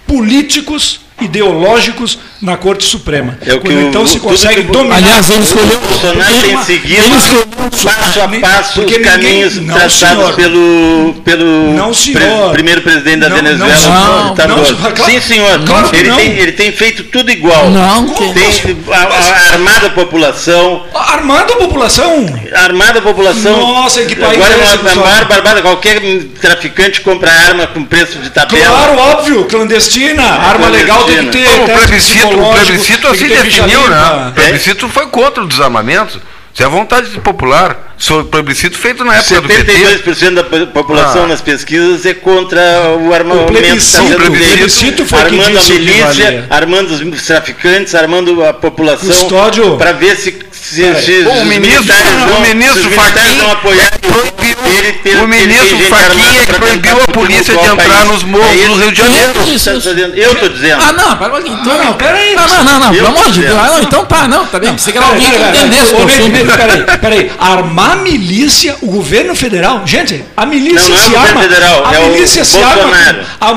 políticos, ideológicos na Corte Suprema. É o que Quando o- então se tudo consegue que o- dominar. Aliás, ele escolheu. O Bolsonaro tem seguido passo a passo os ninguém- caminhos não, traçados senhor. pelo, pelo Não, senhor. primeiro presidente da Não, não, Venezuela. Não, senhor. Claro- Sim, senhor. claro ele, não. tem, ele tem feito tudo igual. Não, que- tem a- a- armado a população, Armando a população. armado a população. Nossa, em que país Agora é esse, é uma maior barbada. Qualquer traficante compra arma com preço de tabela. Claro, óbvio, clandestina. Arma legal tem que ter. Como o plebiscito, assim definiu, né? O plebiscito foi contra o desarmamento. Isso é a vontade popular. Sobre plebiscito feito na época do PT. 72% da po- população Ah. nas pesquisas é contra o armamento que plebiscito- sendo o feito, plebiscito foi que armando a disse o que valia. milícia, armando os traficantes, armando a população Custódio. para ver se, se, se, O ministro- militares o ministro Fachin apoiar proibiu- ele ter- o ministro Fachin é que proibiu a polícia de o entrar país. nos morros É isso do Rio de que Janeiro. Eu estou dizendo. Ah, não, para. Então, Não, não, peraí. Não, não, não, não, pelo amor de. Deus. Ah, não, então tá, não, tá bem. Você quer alguém que entendesse peraí. o. Peraí, peraí. Armar milícia, o governo federal. Gente, a milícia Não, não é o se governo arma. federal, a é o milícia se Bolsonaro. arma. A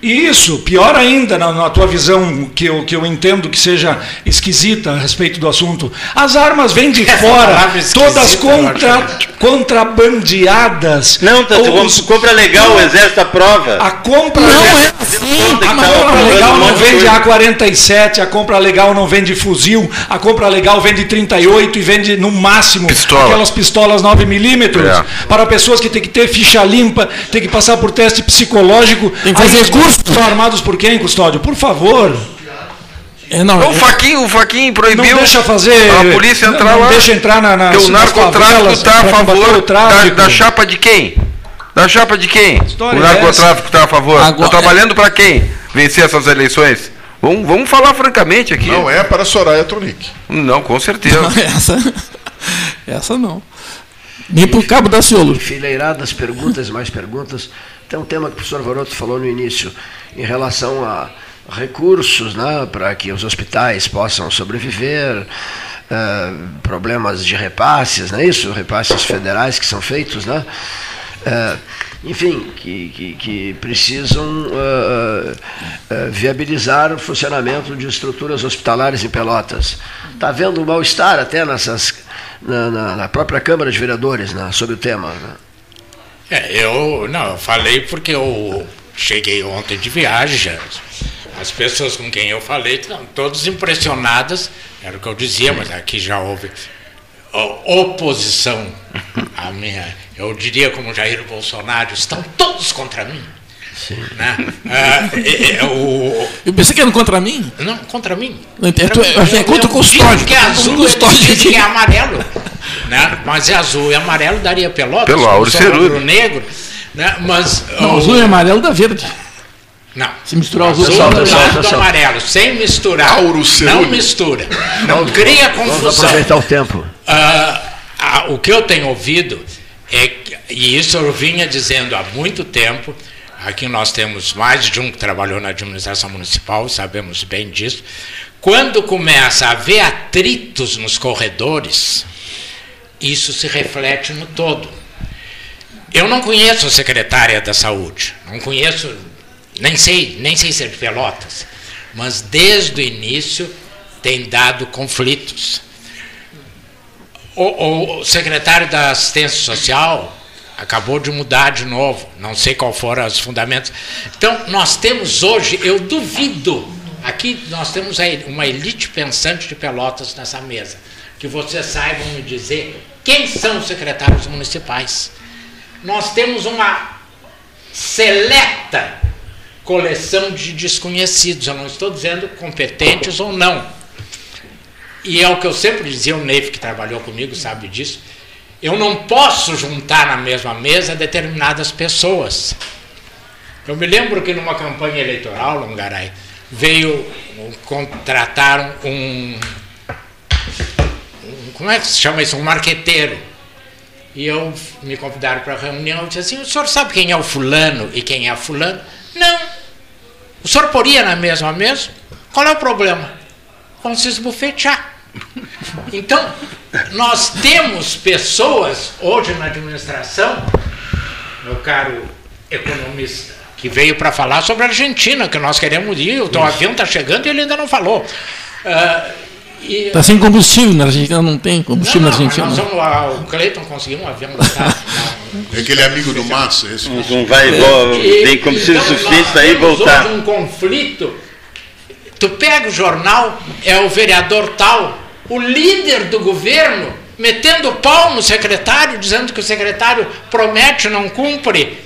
Isso, pior ainda, na, na tua visão, que eu, que eu entendo que seja esquisita a respeito do assunto. As armas vêm de fora, esquisita, todas contra, contrabandeadas. Não, tá, tu Os- compra legal, o exército aprova. A compra Não é assim. A compra legal não vende coisa. A47, a compra legal não vende fuzil, a compra legal vende 38 e vende no máximo Pistola. aquelas pistolas 9mm É. para pessoas que têm que ter ficha limpa, tem que passar por teste psicológico. Tem que fazer Aí, curso. São armados por quem, Custódio? Por favor, É, não, O é- Faquinho, o Faquinho não proibiu deixa fazer. a polícia não- entrar não lá. deixa entrar na, na o narcotráfico está a favor da, da chapa de quem? Da chapa de quem? História o é narcotráfico está a favor. Está trabalhando para quem? Vencer essas eleições? Vamos, vamos falar francamente aqui. Não é para Soraya Tronic. Não, com certeza. essa, essa não. Nem pro Cabo da Ciolo. Enfileiradas perguntas e mais perguntas. Tem um tema que o professor Varoto falou no início, em relação a recursos né, para que os hospitais possam sobreviver, eh, problemas de repasses, não é isso? Repasses federais que são feitos, né? Eh, enfim, que, que, que precisam eh, eh, viabilizar o funcionamento de estruturas hospitalares em Pelotas. Está havendo um mal-estar até nessas, na, na- na própria Câmara de Vereadores né, sobre o tema. né? É, eu não, eu falei porque eu cheguei ontem de viagem. As pessoas com quem eu falei estão todas impressionadas, era o que eu dizia, mas aqui já houve oposição à minha. Eu diria como Jair Bolsonaro, estão todos contra mim. Né? Ah, é, é, o, Eu pensei que era contra mim. não, contra mim. Não entendo. Tu- eu achei que é contra o custódio. que é azul, O custódio que é amarelo. Né? Mas é azul e amarelo daria pelotas. Pelo como Áureo só Cerúlio. rubro-negro. Né? Mas Não, o- azul e amarelo dá verde. não. Se misturar Azul lado do pessoal. amarelo, sem misturar. Auro não mistura. Não cria Vamos confusão. aproveitar o tempo. Ah, ah, o que eu tenho ouvido é que, e isso eu vinha dizendo há muito tempo. Aqui nós temos mais de um que trabalhou na administração municipal, sabemos bem disso. Quando começa a haver atritos nos corredores, isso se reflete no todo. Eu não conheço a secretária da saúde, não conheço, nem sei, nem sei ser de Pelotas, mas desde o início tem dado conflitos. O, o secretário da assistência social acabou de mudar de novo, não sei qual foram os fundamentos. Então, nós temos hoje, eu duvido, aqui nós temos uma elite pensante de Pelotas nessa mesa, que vocês saibam me dizer quem são os secretários municipais. Nós temos uma seleta coleção de desconhecidos, eu não estou dizendo competentes ou não. E é o que eu sempre dizia, o Neif que trabalhou comigo sabe disso. Eu não posso juntar na mesma mesa determinadas pessoas. Eu me lembro que numa campanha eleitoral, Longaray, veio, contrataram um, um- como é que se chama isso? Um marqueteiro. E eu me convidaram para a reunião e disse assim, o senhor sabe quem é o fulano e quem é a fulano? Não. O senhor poria na mesma mesa? Qual é o problema? Vamos se esbufetear. Então, nós temos pessoas hoje na administração, meu caro economista, que veio para falar sobre a Argentina, que nós queremos ir, o teu avião está chegando e ele ainda não falou. Ah, e- Está sem combustível na Argentina, não tem combustível não, na Argentina. nós vamos, ah, o Cleiton conseguiu um avião botado. É aquele amigo do Massa, esse. Não vai, vo- tem combustível Então, suficiente para ir e voltar. hoje um conflito. Tu pega o jornal, é o vereador tal, o líder do governo, metendo pau no secretário, dizendo que o secretário promete e não cumpre.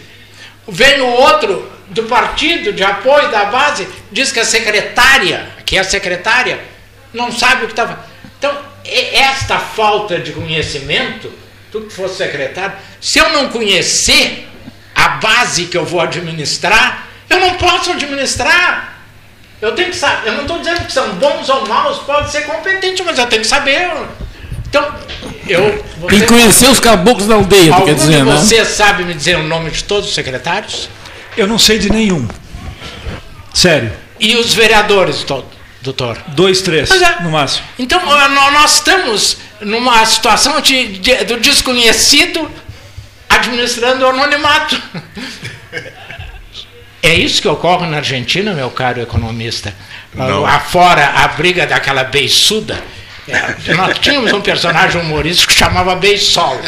Vem o outro do partido de apoio da base, diz que a secretária, que é a secretária, não sabe o que estava. Então, e- esta falta de conhecimento, tu que fosse secretário, se eu não conhecer a base que eu vou administrar, eu não posso administrar. Eu tenho que saber. Eu não estou dizendo que são bons ou maus, pode ser competente, mas eu tenho que saber. Então, eu. Tem que conhecer os caboclos da aldeia, tu quer dizer, de né? você sabe me dizer o nome de todos os secretários? Eu não sei de nenhum. Sério. E os vereadores, to- doutor? Dois, três, é. no máximo. Então, nós estamos numa situação de, de- do desconhecido administrando o anonimato. É isso que ocorre na Argentina, meu caro economista. Não. Afora a briga daquela beiçuda. é, nós tínhamos um personagem humorístico que chamava Beisol.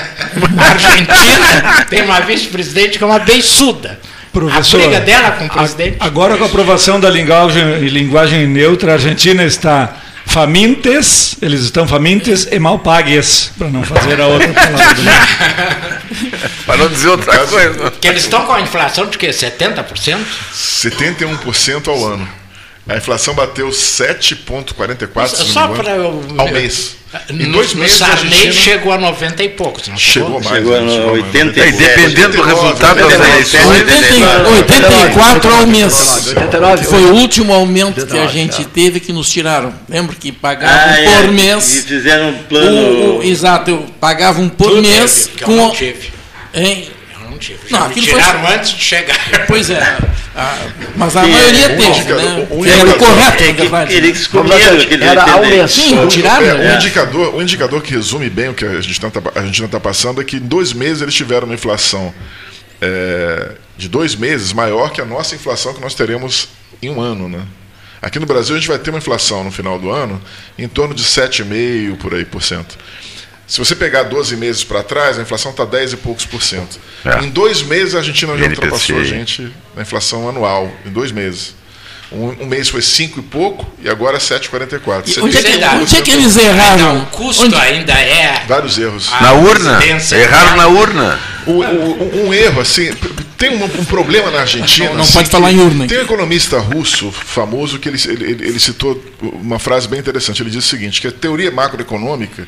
Na Argentina tem uma vice-presidente que é uma beiçuda. Professor, a briga dela com o presidente. agora com a aprovação da linguagem, linguagem neutra, a Argentina está famintes, eles estão famintes e mal pagues, para não fazer a outra palavra. Para não dizer outra coisa. Que eles estão com a inflação de quê? 70%? 71% ao ano. A inflação bateu 7,44 se não me Só para eu. ao mês. Em No, dois no meses a Sarney chegou a 90 e poucos. Não chegou mais. Chegou né? a Chegou mais. 80 É, e dependendo do resultado das 89, eleições. 80, 84 ao mês. 89, Que foi o último aumento que a gente teve que nos tiraram. Lembra que pagavam Ah, é, por E mês. fizeram um plano. o- exato, eu pagava um por mês teve, que eu com. não tive. Hein? Eu não tive. Não, me tiraram antes de chegar. Pois é. a- mas a Sim, maioria um teve, indicador- né? um Que era o indicador- correto, É que eles comeram lá, aqueles era ao 80. mês. Sim, tiraram. É, né? um, indicador, um indicador que resume bem o que a gente está passando é que em dois meses eles tiveram uma inflação é, de dois meses maior que a nossa inflação que nós teremos em um ano. Né? Aqui no Brasil a gente vai ter uma inflação no final do ano em torno de 7,5% por aí por cento. Se você pegar 12 meses para trás, a inflação está 10 e poucos por cento. É. Em dois meses a Argentina já ultrapassou a gente na inflação anual, em dois meses. Um, um mês foi 5 e pouco e agora 7,44. E Você Onde é, que, onde é que eles Então, erraram? o custo Onde- ainda é. vários erros. Na urna. Erraram na urna. O- o- um erro, assim, tem um, um problema na Argentina. Não- não assim, pode falar em urna. Tem um economista russo famoso que ele, ele, ele- ele citou uma frase bem interessante. Ele disse o seguinte: que a teoria macroeconômica,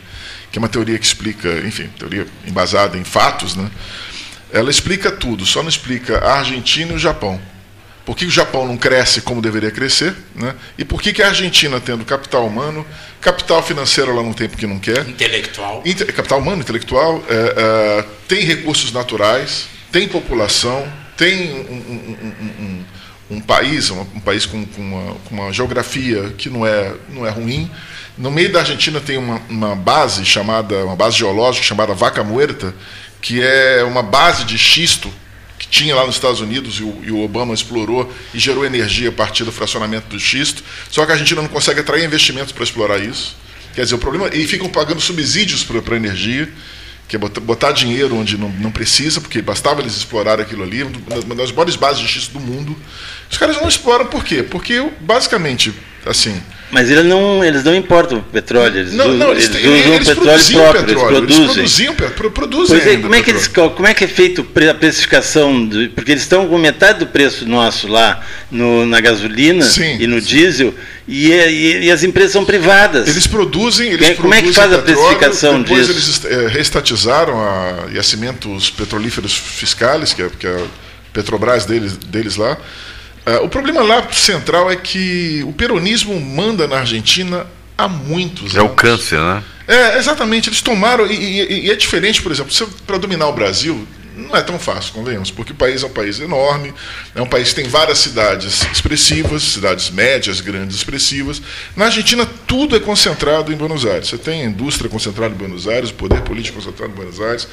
que é uma teoria que explica, enfim, teoria embasada em fatos, né? Ela explica tudo, só não explica a Argentina e o Japão. Por que o Japão não cresce como deveria crescer? Né? E por que, que a Argentina, tendo capital humano, capital financeiro ela não tem porque não quer, Intelectual. Inte- capital humano, intelectual, é, é, tem recursos naturais, tem população, tem um, um- um- um- país, um, um país com, com uma, com uma geografia que não é, não é ruim. No meio da Argentina tem uma, uma base chamada, uma base geológica chamada Vaca Muerta, que é uma base de xisto que tinha lá nos Estados Unidos e o, e o Obama explorou e gerou energia a partir do fracionamento do xisto. Só que a Argentina não consegue atrair investimentos para explorar isso. Quer dizer, o problema. E ficam pagando subsídios para a energia, que é botar, botar dinheiro onde não, não precisa, porque bastava eles explorarem aquilo ali, uma das maiores bases de xisto do mundo. Os caras não exploram por quê? Porque, basicamente, assim. Mas eles não, eles não importam petróleo, eles, Não, não, eles, eles usam eles petróleo produziam próprio, petróleo, eles eles produzem. produziam, pe- pro- produzem é, como é, que eles, como é que é feito a precificação? do- porque eles estão com metade do preço nosso lá no- na gasolina Sim. e no diesel, e, é- e- e as empresas são privadas. Eles produzem, eles Como é que produzem faz a precificação depois disso? eles eh, reestatizaram a Yacimentos Petrolíferos Fiscais, que é, que é a Petrobras deles, deles lá. Ah, o problema lá central é que o peronismo manda na Argentina há muitos É o anos. câncer, né? É, exatamente. Eles tomaram. E, e- e é diferente, por exemplo, para dominar o Brasil, não é tão fácil, convenhamos, porque o país é um país enorme, é um país que tem várias cidades expressivas, cidades médias, grandes, expressivas. Na Argentina, tudo é concentrado em Buenos Aires. Você tem a indústria concentrada em Buenos Aires, o poder político concentrado em Buenos Aires.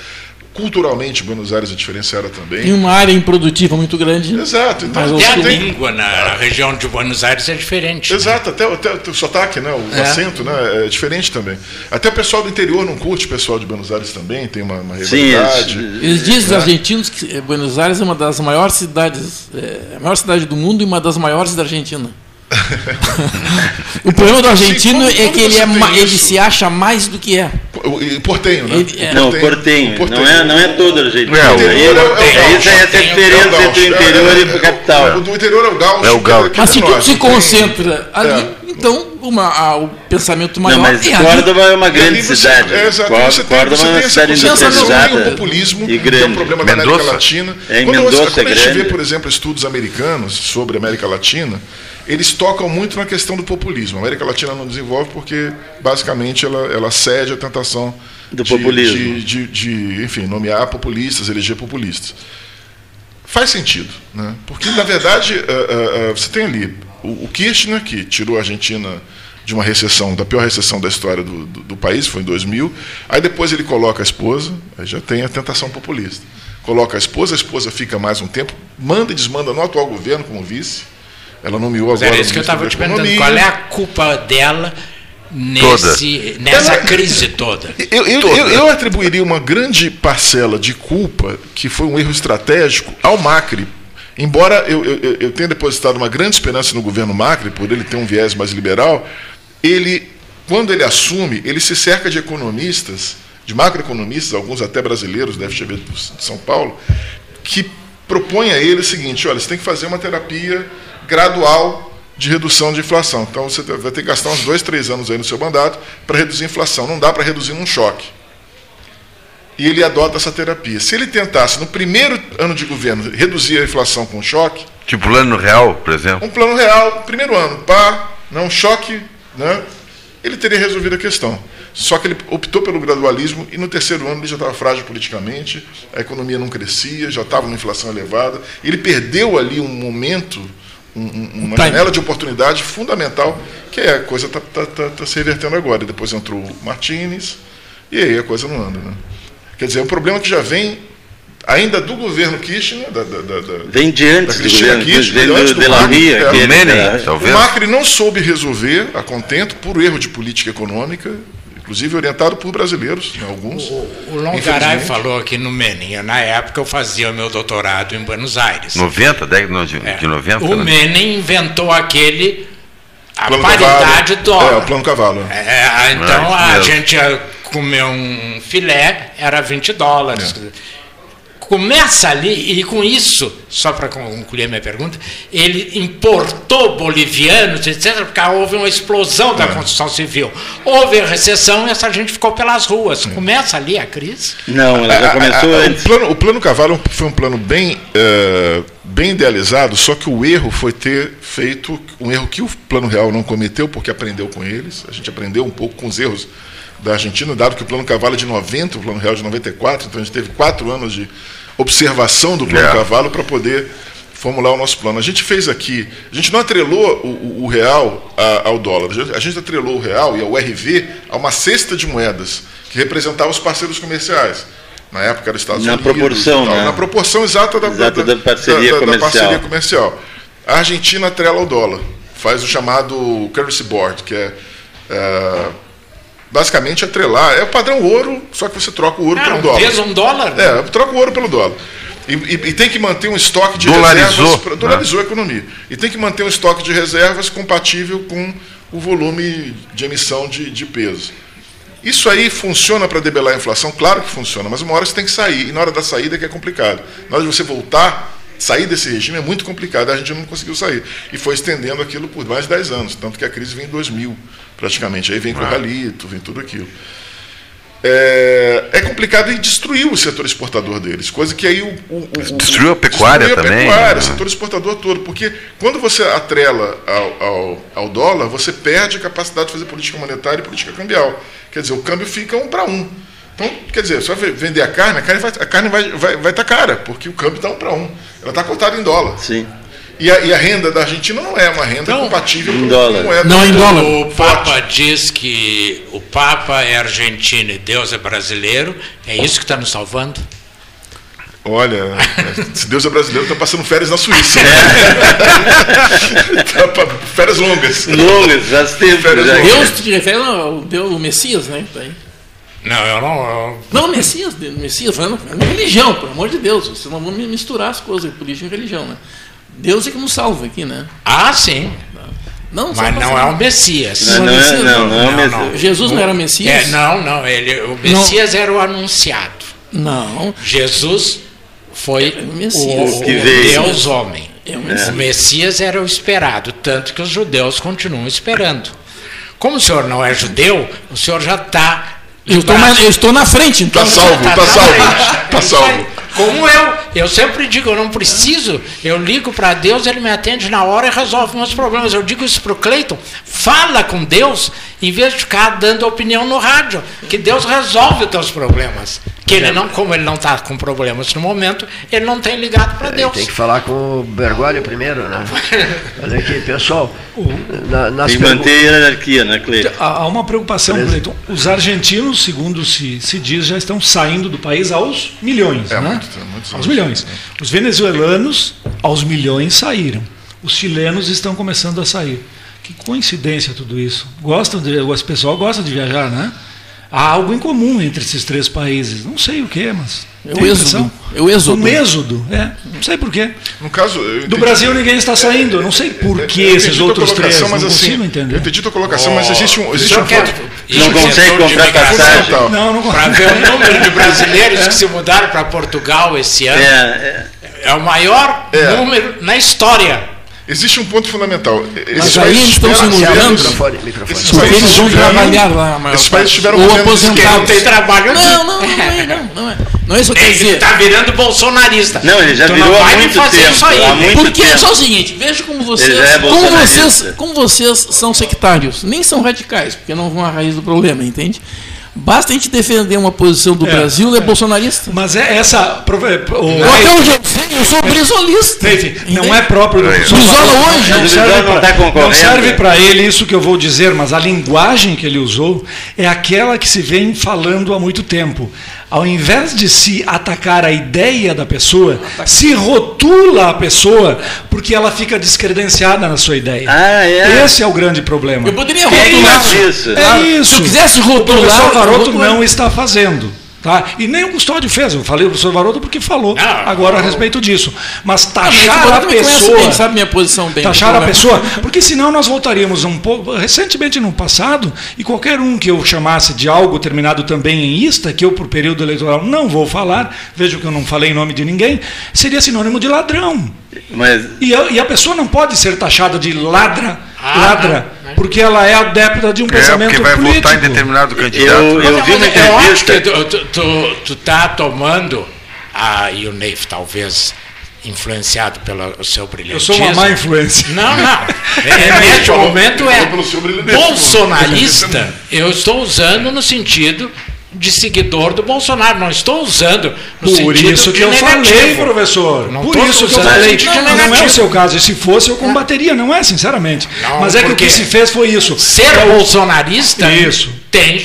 Culturalmente, Buenos Aires é diferenciada também. Tem uma área improdutiva muito grande. Exato. Então, Até a tem- língua na região de Buenos Aires é diferente. né? Exato, até, até o sotaque, né? o É. acento né? é diferente também. Até o pessoal do interior não curte o pessoal de Buenos Aires também, tem uma, uma Sim, rivalidade. eles- Eles dizem, os É. argentinos, que eh, Buenos Aires é uma das maiores cidades, é, a maior cidade do mundo e uma das maiores da Argentina. O problema do argentino como- é como que ele, é tem ma- ele se acha mais do que é. O- e portenho, né? Ele- é. Não, portenho. Não é, não é todo argentino. É, o- Aí- interior é é o essa é gaúcho, diferença É entre o gaúcho, interior é, e o capital. O do interior é o gaúcho. É o gaúcho. que Mas se é tudo nós, se não tem- concentra ali, É, então uma, a- o pensamento maior Não, mas é. Córdoba é uma grande você- cidade. É, exato. Tem, Córdoba é tem uma cidade industrializada do populismo, e que é um grande. problema da? América Latina. É, em quando você- quando é a gente vê, grande. por exemplo, estudos americanos sobre a América Latina, eles tocam muito na questão do populismo. A América Latina não desenvolve porque, basicamente, ela, ela cede à tentação Do de, populismo. De, de- de, enfim, nomear populistas, eleger populistas. Faz sentido, né? porque, na verdade, ah, ah, você tem ali o, o Kirchner, que tirou a Argentina de uma recessão, da pior recessão da história do, do, do país, foi em 2000. Aí depois ele coloca a esposa, aí já tem a tentação populista. Coloca a esposa, a esposa fica mais um tempo, manda e desmanda no atual governo como vice. Ela nomeou Mas agora era isso que eu estava da te perguntando. Qual é a culpa dela nesse, nessa Ela- crise toda? Eu, eu, eu, eu atribuiria uma grande parcela de culpa, que foi um erro estratégico, ao Macri. Embora eu, eu, eu- tenha depositado uma grande esperança no governo Macri, por ele ter um viés mais liberal, ele, quando ele assume, ele se cerca de economistas, de macroeconomistas, alguns até brasileiros, deve ter de São Paulo, que propõe a ele o seguinte: olha, você tem que fazer uma terapia gradual de redução de inflação. Então você vai ter que gastar uns dois, três anos aí no seu mandato para reduzir a inflação. Não dá para reduzir num choque. E ele adota essa terapia. Se ele tentasse, no primeiro ano de governo, reduzir a inflação com choque, Tipo plano real, por exemplo. um plano real, primeiro ano, pá, não, choque, né? ele teria resolvido a questão. Só que ele optou pelo gradualismo e no terceiro ano ele já estava frágil politicamente, a economia não crescia, já estava uma inflação elevada. Ele perdeu ali um momento, um- um- uma time. janela de oportunidade fundamental, que é a coisa está tá, tá, tá se revertendo agora. E depois entrou o Martinez, e aí a coisa não anda. Né? Quer dizer, é um problema que já vem ainda do governo Kirchner, da, da, da, da- Vem de antes da do Cristina governo, Kirchner, vem antes do do Macri, Ria, é. Do Menem, o talvez. Macri não soube resolver a contento por erro de política econômica, inclusive orientado por brasileiros, né, alguns. O Longaray Infelizmente. falou aqui no Menem. Na época eu fazia o meu doutorado em Buenos Aires. 90, década de, É. de 90. O né? Menem inventou aquele. A Plano paridade Cavalo. dólar. É, o plano cavalo. É, então Ah, a mesmo. gente ia comer um filé, era 20 dólares. É. Começa ali, e com isso, só para concluir a minha pergunta, ele importou bolivianos, etc., porque houve uma explosão É. da construção civil. Houve a recessão e essa gente ficou pelas É. ruas. Começa ali a crise. Não, ela já começou A- a- a- antes. o, plano, o plano cavalo foi um plano bem, eh, bem idealizado, só que o erro foi ter feito um erro que o plano real não cometeu, porque aprendeu com eles. A gente aprendeu um pouco com os erros da Argentina, dado que o plano cavalo é de 90, o plano real é de 94, então a gente teve quatro anos de observação do plano É. cavalo para poder formular o nosso plano. A gente fez aqui, a gente não atrelou o, o- o real a- ao dólar, a gente- atrelou o real e ao RV a uma cesta de moedas que representava os parceiros comerciais. Na época era Estados Na Unidos. proporção, tal, né? Na proporção exata da, Exata da parceria comercial. parceria comercial. A Argentina atrela ao dólar, faz o chamado currency board, que é, é, basicamente atrelar. É o padrão ouro, só que você troca o ouro Era pelo um dólar. peso, um dólar. É, troca o ouro pelo dólar. E, e- e tem que manter um estoque de Dolarizou, reservas. pra- né? dolarizou a economia. E tem que manter um estoque de reservas compatível com o volume de emissão de, de peso. Isso aí funciona para debelar a inflação? Claro que funciona, mas uma hora você tem que sair. E na hora da saída é que é complicado. Na hora de você voltar, sair desse regime é muito complicado. A gente não conseguiu sair. E foi estendendo aquilo por mais de 10 anos. Tanto que a crise vem em 2000, praticamente. Aí vem com o ralito, vem tudo aquilo é, é complicado e destruiu o setor exportador deles, coisa que aí o, o- o- Destruiu a pecuária destruiu a também, pecuária, né? o setor exportador todo, porque quando você atrela ao, ao, ao dólar, você perde a capacidade de fazer política monetária e política cambial. Quer dizer, o câmbio fica um para um. Então, quer dizer, você vai vender a carne, a carne vai a carne vai vai, vai estar cara, porque o câmbio está um para um. Ela está cotada em dólar. Sim. E a, e a renda da Argentina não é uma renda Então, compatível com dólar. moeda Não, em dólar. O forte. Papa diz que o Papa é argentino e Deus é brasileiro. É isso que está nos salvando? Olha, se Deus é brasileiro, está passando férias na Suíça. Tá pa- férias longas. Longas, já teve. Férias Já, longas. Deus te refere ao Deus, o Messias, né? Daí. Não, eu não. eu- Não, Messias, Messias, falando religião, pelo amor de Deus. Vocês não vão me misturar as coisas, política e religião, né? Deus é que nos salva aqui, né? Ah, sim. Não, Mas não é um Messias. não, não, é, não, não é o Não, mesmo. não. Jesus não era Messias? É, não, não. Ele, o Messias era o anunciado. Não. Jesus foi É o Messias. o, Que o veio. Deus homem. É O Messias. Messias era o esperado, tanto que os judeus continuam esperando. Como o senhor não é judeu, o senhor já está. Eu estou, na, eu estou na frente, então. Tá salvo, tá salvo. Tá salvo. Como eu, eu sempre digo, eu não preciso, eu ligo para Deus, ele me atende na hora e resolve meus problemas. Eu digo isso para o Cleiton, fala com Deus, em vez de ficar dando opinião no rádio, que Deus resolve os teus problemas. Que ele não, como ele não está com problemas no momento, ele não tem ligado para Aí Deus. tem que falar com o Bergoglio primeiro, né? Olha aqui, pessoal. na- nas Tem que manter a hierarquia, né, Cleiton? Há há uma preocupação, Cleiton. Os argentinos, segundo se, se diz, já estão saindo do país aos milhões. É, né? muito- muitos aos milhões. Os venezuelanos, aos milhões, saíram. Os chilenos estão começando a sair. Que coincidência tudo isso. Gostam de, o pessoal gosta de viajar, né? Há algo em comum entre esses três países. Não sei o que, mas. É o êxodo. É o êxodo. Um êxodo, é. Não sei por quê. No caso, Do Brasil ninguém está saindo. Eu não sei por eu que esses tua outros três. colocação, Não mas assim, consigo entender. Eu entendi tua colocação, mas existe um, existe um ponto. Não consegue comprar passagem. Não, não Para ver o número de brasileiros que se mudaram para Portugal esse ano. É, é, É o maior É. número na história. Existe um ponto fundamental. Esses aí eles estão se tiveram- mudando. Microfone, microfone. Esses Porque países eles vão tiveram- trabalhar lá. maior Esses países tiveram Ou Quem não aposentados. tem trabalho Não, não, não é, não, não é. Não é isso que eu quero Ele está virando bolsonarista. Não, ele já Então virou há vai me muito fazer tempo, isso aí. há muito Porque é tempo. só o seguinte, veja como vocês, é como vocês, como vocês são sectários, nem são radicais, porque não vão à raiz do problema, entende? Basta a gente defender uma posição do É, Brasil, é, bolsonarista. Mas é essa. o- até onde eu sou brisolista. Entende? Não é próprio do Brizola hoje. Não O serve pra- tá não para ele isso que eu vou dizer, mas a linguagem que ele usou é aquela que se vem falando há muito tempo. Ao invés de se atacar a ideia da pessoa, se rotula a pessoa porque ela fica descredenciada na sua ideia. Ah, é? Esse é o grande problema. Eu poderia É rotular. isso. É isso. Se eu quisesse O rotular, professor Varoto não está fazendo. Tá? E nem o Custódio fez. Eu falei o professor Varoto porque falou Não, agora a respeito disso. Mas Ah, mas taxar a pessoa. bem, sabe minha posição bem. Taxar a Não é? pessoa, porque senão nós voltaríamos um pouco. Recentemente no passado, e qualquer um que eu chamasse de algo terminado também em ista, que eu por período eleitoral não vou falar, vejo que eu não falei em nome de ninguém, seria sinônimo de ladrão. Mas E a, e a pessoa não pode ser taxada de ladra, Ah, ladra, não, não. porque ela é adepta de um É, pensamento porque vai político. votar em determinado candidato. Eu- eu- vi uma eu acho que entrevista- tu, tu, tu, tu tá tomando, ah, e o Neif talvez influenciado pelo seu Eu brilhantismo. sou uma má influência. Não, não. É, neste falou- momento é bolsonarista. Eu estou usando no sentido de seguidor do Bolsonaro. Não estou usando no Por sentido isso que de eu negativo. falei, professor. Não Por isso que eu falei. Não, não é o seu caso. E se fosse, eu combateria. Não é, sinceramente. Não, Mas é que o que se fez foi isso. Ser É o- bolsonarista Isso. tem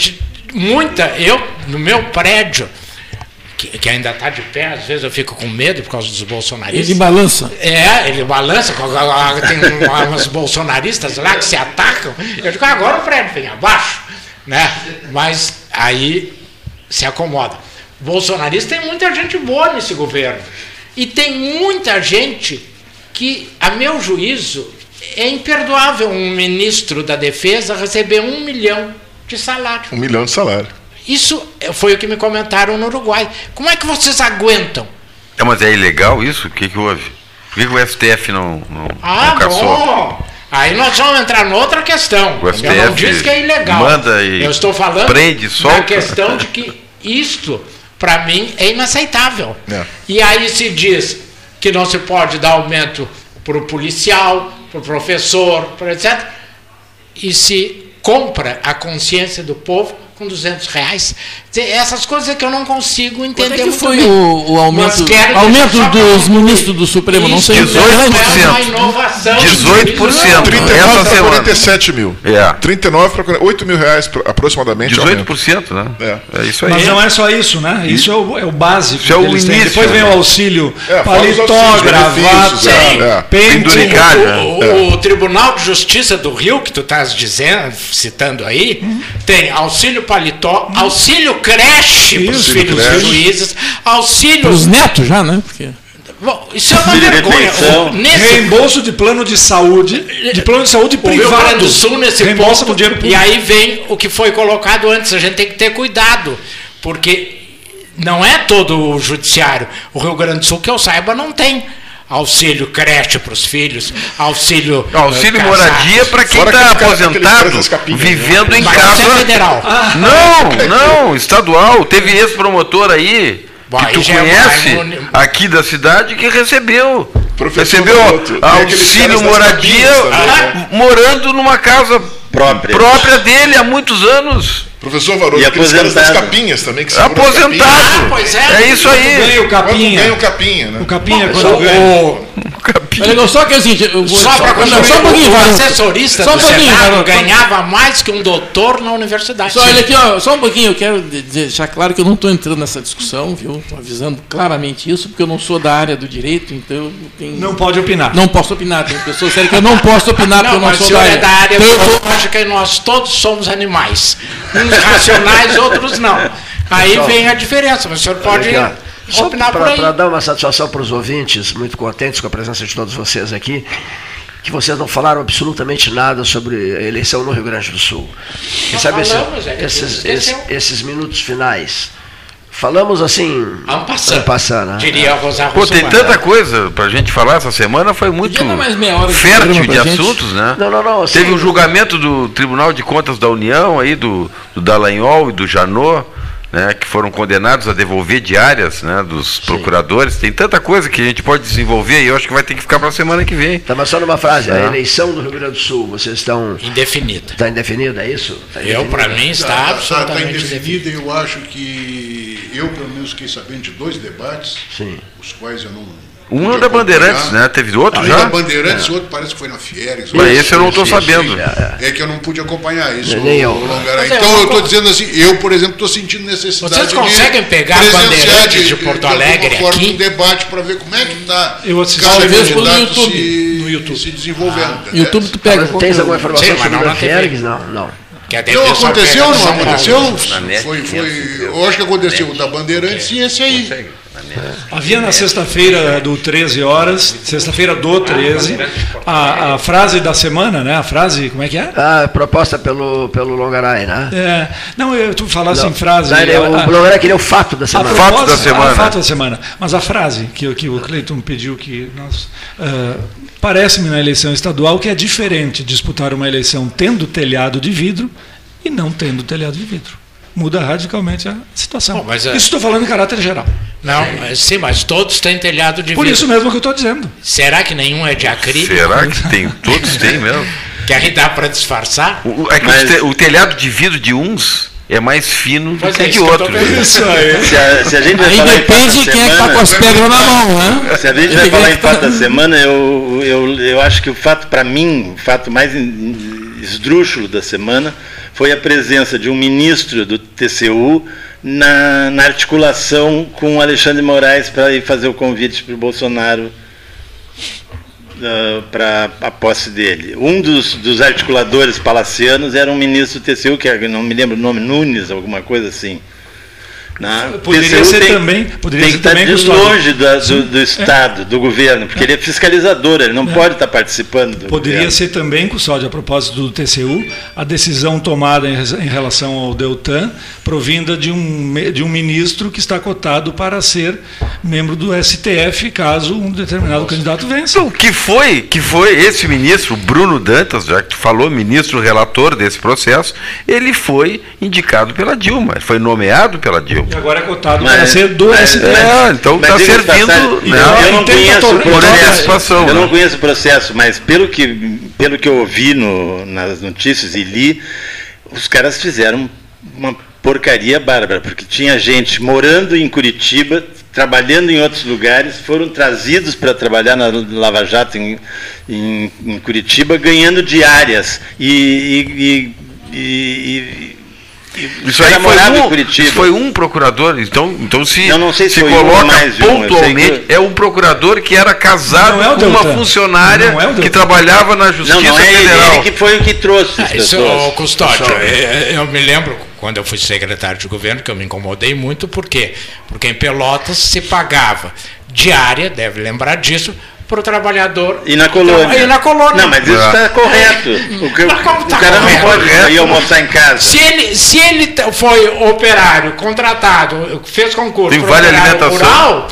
muita. Eu, no meu prédio, que, que ainda está de pé, às vezes eu fico com medo por causa dos bolsonaristas. Ele balança. É, ele balança, tem umas bolsonaristas lá que se atacam. Eu digo, agora o prédio vem abaixo. Né? Mas aí se acomoda. Bolsonarista tem muita gente boa nesse governo. E tem muita gente que, a meu juízo, é imperdoável um ministro da defesa receber um milhão de salário. Um milhão de salário. Isso foi o que me comentaram no Uruguai. Como é que vocês aguentam? É, mas é ilegal isso? O que, que houve? Por que, que o STF não, não, Ah, não caçou? bom. Aí nós vamos entrar noutra questão. O Eu não STF disse que é ilegal. manda e Eu estou falando prende, da questão de que isto, para mim, é inaceitável. É. E aí se diz que não se pode dar aumento para o policial, para o professor, para etc. E se compra a consciência do povo com 200 reais. Essas coisas é que eu não consigo Quanto entender é que foi bem. o, o aumento, aumento dos ministros do Supremo? Não sei. Isso 18%. é uma inovação. 18%. 39 Essa para semana. 47 mil. É. 39 para 8 mil reais pro- aproximadamente. aumento. 18%, né? É. É isso aí. Mas não é só isso, né? Isso é o, é o básico. Isso é o início, Depois vem né? o auxílio É, paletó, gravata, é, é. pente. Penduricalho. né? O, o- o Tribunal de Justiça do Rio, que tu estás dizendo, citando aí, tem auxílio paletó, auxílio creche para os filhos creche. dos juízes, auxílio. Para os netos já, né? Porque Bom, isso é uma Auxílio vergonha. refeição. O- Nesse Reembolso de plano de saúde, de plano de saúde o Rio Grande privado. do Sul nesse Reembolsa ponto. com dinheiro E público. aí vem o que foi colocado antes. A gente tem que ter cuidado, porque não é todo o judiciário. O Rio Grande do Sul, que eu saiba, não tem auxílio creche para os filhos, auxílio. Auxílio eh, moradia para quem está cara aposentado, capinhas, vivendo em Mas isso casa. é federal. Não, não, estadual. Teve ex-promotor aí, Bom, que aí tu é conhece, mais um- aqui da cidade, que recebeu. Professor recebeu auxílio moradia também, ah, morando numa casa Própria. própria dele há muitos anos. Professor Varoto, E aqueles caras das aposentado. capinhas também. Que Aposentado. Ah, pois é. É isso aí. Ganha o Quando capinha. ganha o capinha, né? O capinha Bom, quando ganha. o- Olha, legal, só que assim, eu vou Só para não, só um pouquinho, o assessorista Só um do pouquinho, Senado Varoto. ganhava mais que um doutor na universidade. Só, olha aqui, ó, só um pouquinho, eu quero de- deixar claro que eu não estou entrando nessa discussão, viu? Estou avisando claramente isso, porque eu não sou da área do direito, então eu tenho, Não pode opinar. não posso opinar. Tem pessoas que eu não posso opinar porque Não, eu não mas o sou senhor da área. é da área Então, eu vou- biológica e nós todos somos animais. Uns racionais, outros não. Aí Pessoal, vem a diferença, mas o senhor pode aqui, ó. Opinar por aí. para dar uma satisfação para os ouvintes, muito contentes com a presença de todos vocês aqui, que vocês não falaram absolutamente nada sobre a eleição no Rio Grande do Sul. Quem sabe esse- falamos, é esses, esses, esses minutos finais. Falamos assim. En passant, né? Diria a Rosa Pô, tem tanta coisa pra gente falar essa semana, foi muito de fértil de assuntos, né? Não, não, não. assim, Teve um julgamento do Tribunal de Contas da União, aí do, do Dallagnol e do Janot, né, que foram condenados a devolver diárias né, dos procuradores. Tem tanta coisa que a gente pode desenvolver e eu acho que vai ter que ficar para a semana que vem. Tá, mas só numa frase. A É. eleição do Rio Grande do Sul, vocês estão. Indefinida. Está indefinido, é isso? Tá Eu, para mim, está Está tá, absolutamente indefinido. indefinida e eu acho que eu, pelo menos, fiquei sabendo de dois debates, Sim. os quais eu não. Um pude é da Bandeirantes, né? Teve outro Um já? da Bandeirantes, o outro parece que foi na Fieres. Mas esse eu não estou sabendo. isso, é, É que eu não pude acompanhar isso. Nem eu. Mas é, Então uma eu estou dizendo assim, eu, por exemplo, estou sentindo necessidade Vocês de conseguem pegar presenciar Bandeirantes de Porto Alegre forma aqui? um debate para ver como é que está Eu assisti cada candidato YouTube, se, no YouTube. se desenvolvendo. entendeu? YouTube tu pega. Mas tens alguma informação sobre TV. Fiergs? Não, não. Não aconteceu, pega não aconteceu? Foi, 500 foi, eu acho que aconteceu da Bandeirantes e esse aí. Havia na sexta-feira do 13 horas, sexta-feira do 13, a, a frase da semana, né? A frase, como é que é? Ah, proposta pelo, pelo Longaray, né? É, não, eu, tu falasse em frase. Não, ele- a- o a- Longaray queria o fato da a semana. Fato proposta- da semana. a fato da semana. Mas a frase que, que o Cleiton pediu que nós. ah, Parece-me na eleição estadual que é diferente disputar uma eleição tendo telhado de vidro e não tendo telhado de vidro. Muda radicalmente a situação. Bom, mas é- Isso estou falando em caráter geral. Não, mas sim, mas todos têm telhado de Por vidro. isso mesmo que eu estou dizendo. Será que nenhum é de acrílico? Será que tem? Todos têm mesmo. Que aí dá para disfarçar? O, é que Mas- o telhado de vidro de uns é mais fino do que é, de vendo. Isso aí. Se a, se a gente vai Aí falar em depende de quem é que tá com as semana- pedras na mão, né? Se a gente vai falar em fato da semana, eu, eu, eu acho que o fato, para mim, o fato mais esdrúxulo da semana foi a presença de um ministro do TCU na, na articulação com o Alexandre Moraes para ir fazer o convite para o Bolsonaro para a posse dele. Um dos, dos articuladores palacianos era um ministro do TCU, que é, não me lembro o nome, Nunes, alguma coisa assim. Na, Poderia TCU ser tem- também- poderia tem ser que estar também de custódio. longe do, do, do Estado, do governo, porque ele é fiscalizador, ele não pode estar participando do Poderia governo. ser também, Custódio, a propósito do TCU, a decisão tomada em, em relação ao Deltan, provinda de um, de um ministro que está cotado para ser membro do STF, caso um determinado candidato vença. Então, que foi, que foi esse ministro, Bruno Dantas, já que tu falou, ministro relator desse processo, ele foi indicado pela Dilma, ele foi nomeado pela Dilma. E agora é cotado Mas- para ser do mas- STF. É, então está servindo. passagem, né, eu, não conheço o processo, antecipação, eu não né? conheço o processo, mas pelo que, pelo que eu ouvi no- nas notícias e li, os caras fizeram uma porcaria bárbara, porque tinha gente morando em Curitiba, trabalhando em outros lugares, foram trazidos para trabalhar na Lava Jato em, em- em Curitiba, ganhando diárias e, e- e- e- e- Isso o aí foi um, foi um procurador, então, então se, Eu não sei se se um coloca um, eu sei pontualmente, que- é um procurador que era casado é o com uma funcionária Não é o que trabalhava na Justiça Não, não é Federal. ele que foi o que trouxe Ah, Isso, ô, Custódio, é, eu me lembro quando eu fui secretário de governo que eu me incomodei muito, por quê? Porque em Pelotas se pagava diária, deve lembrar disso, para o trabalhador. E na colônia. E na colônia. Não, mas isso É. está correto. O, que, Mas como o tá cara correto? não pode ir almoçar em casa. Se ele, se ele foi operário, contratado, fez concurso Tem para vale alimentação. rural,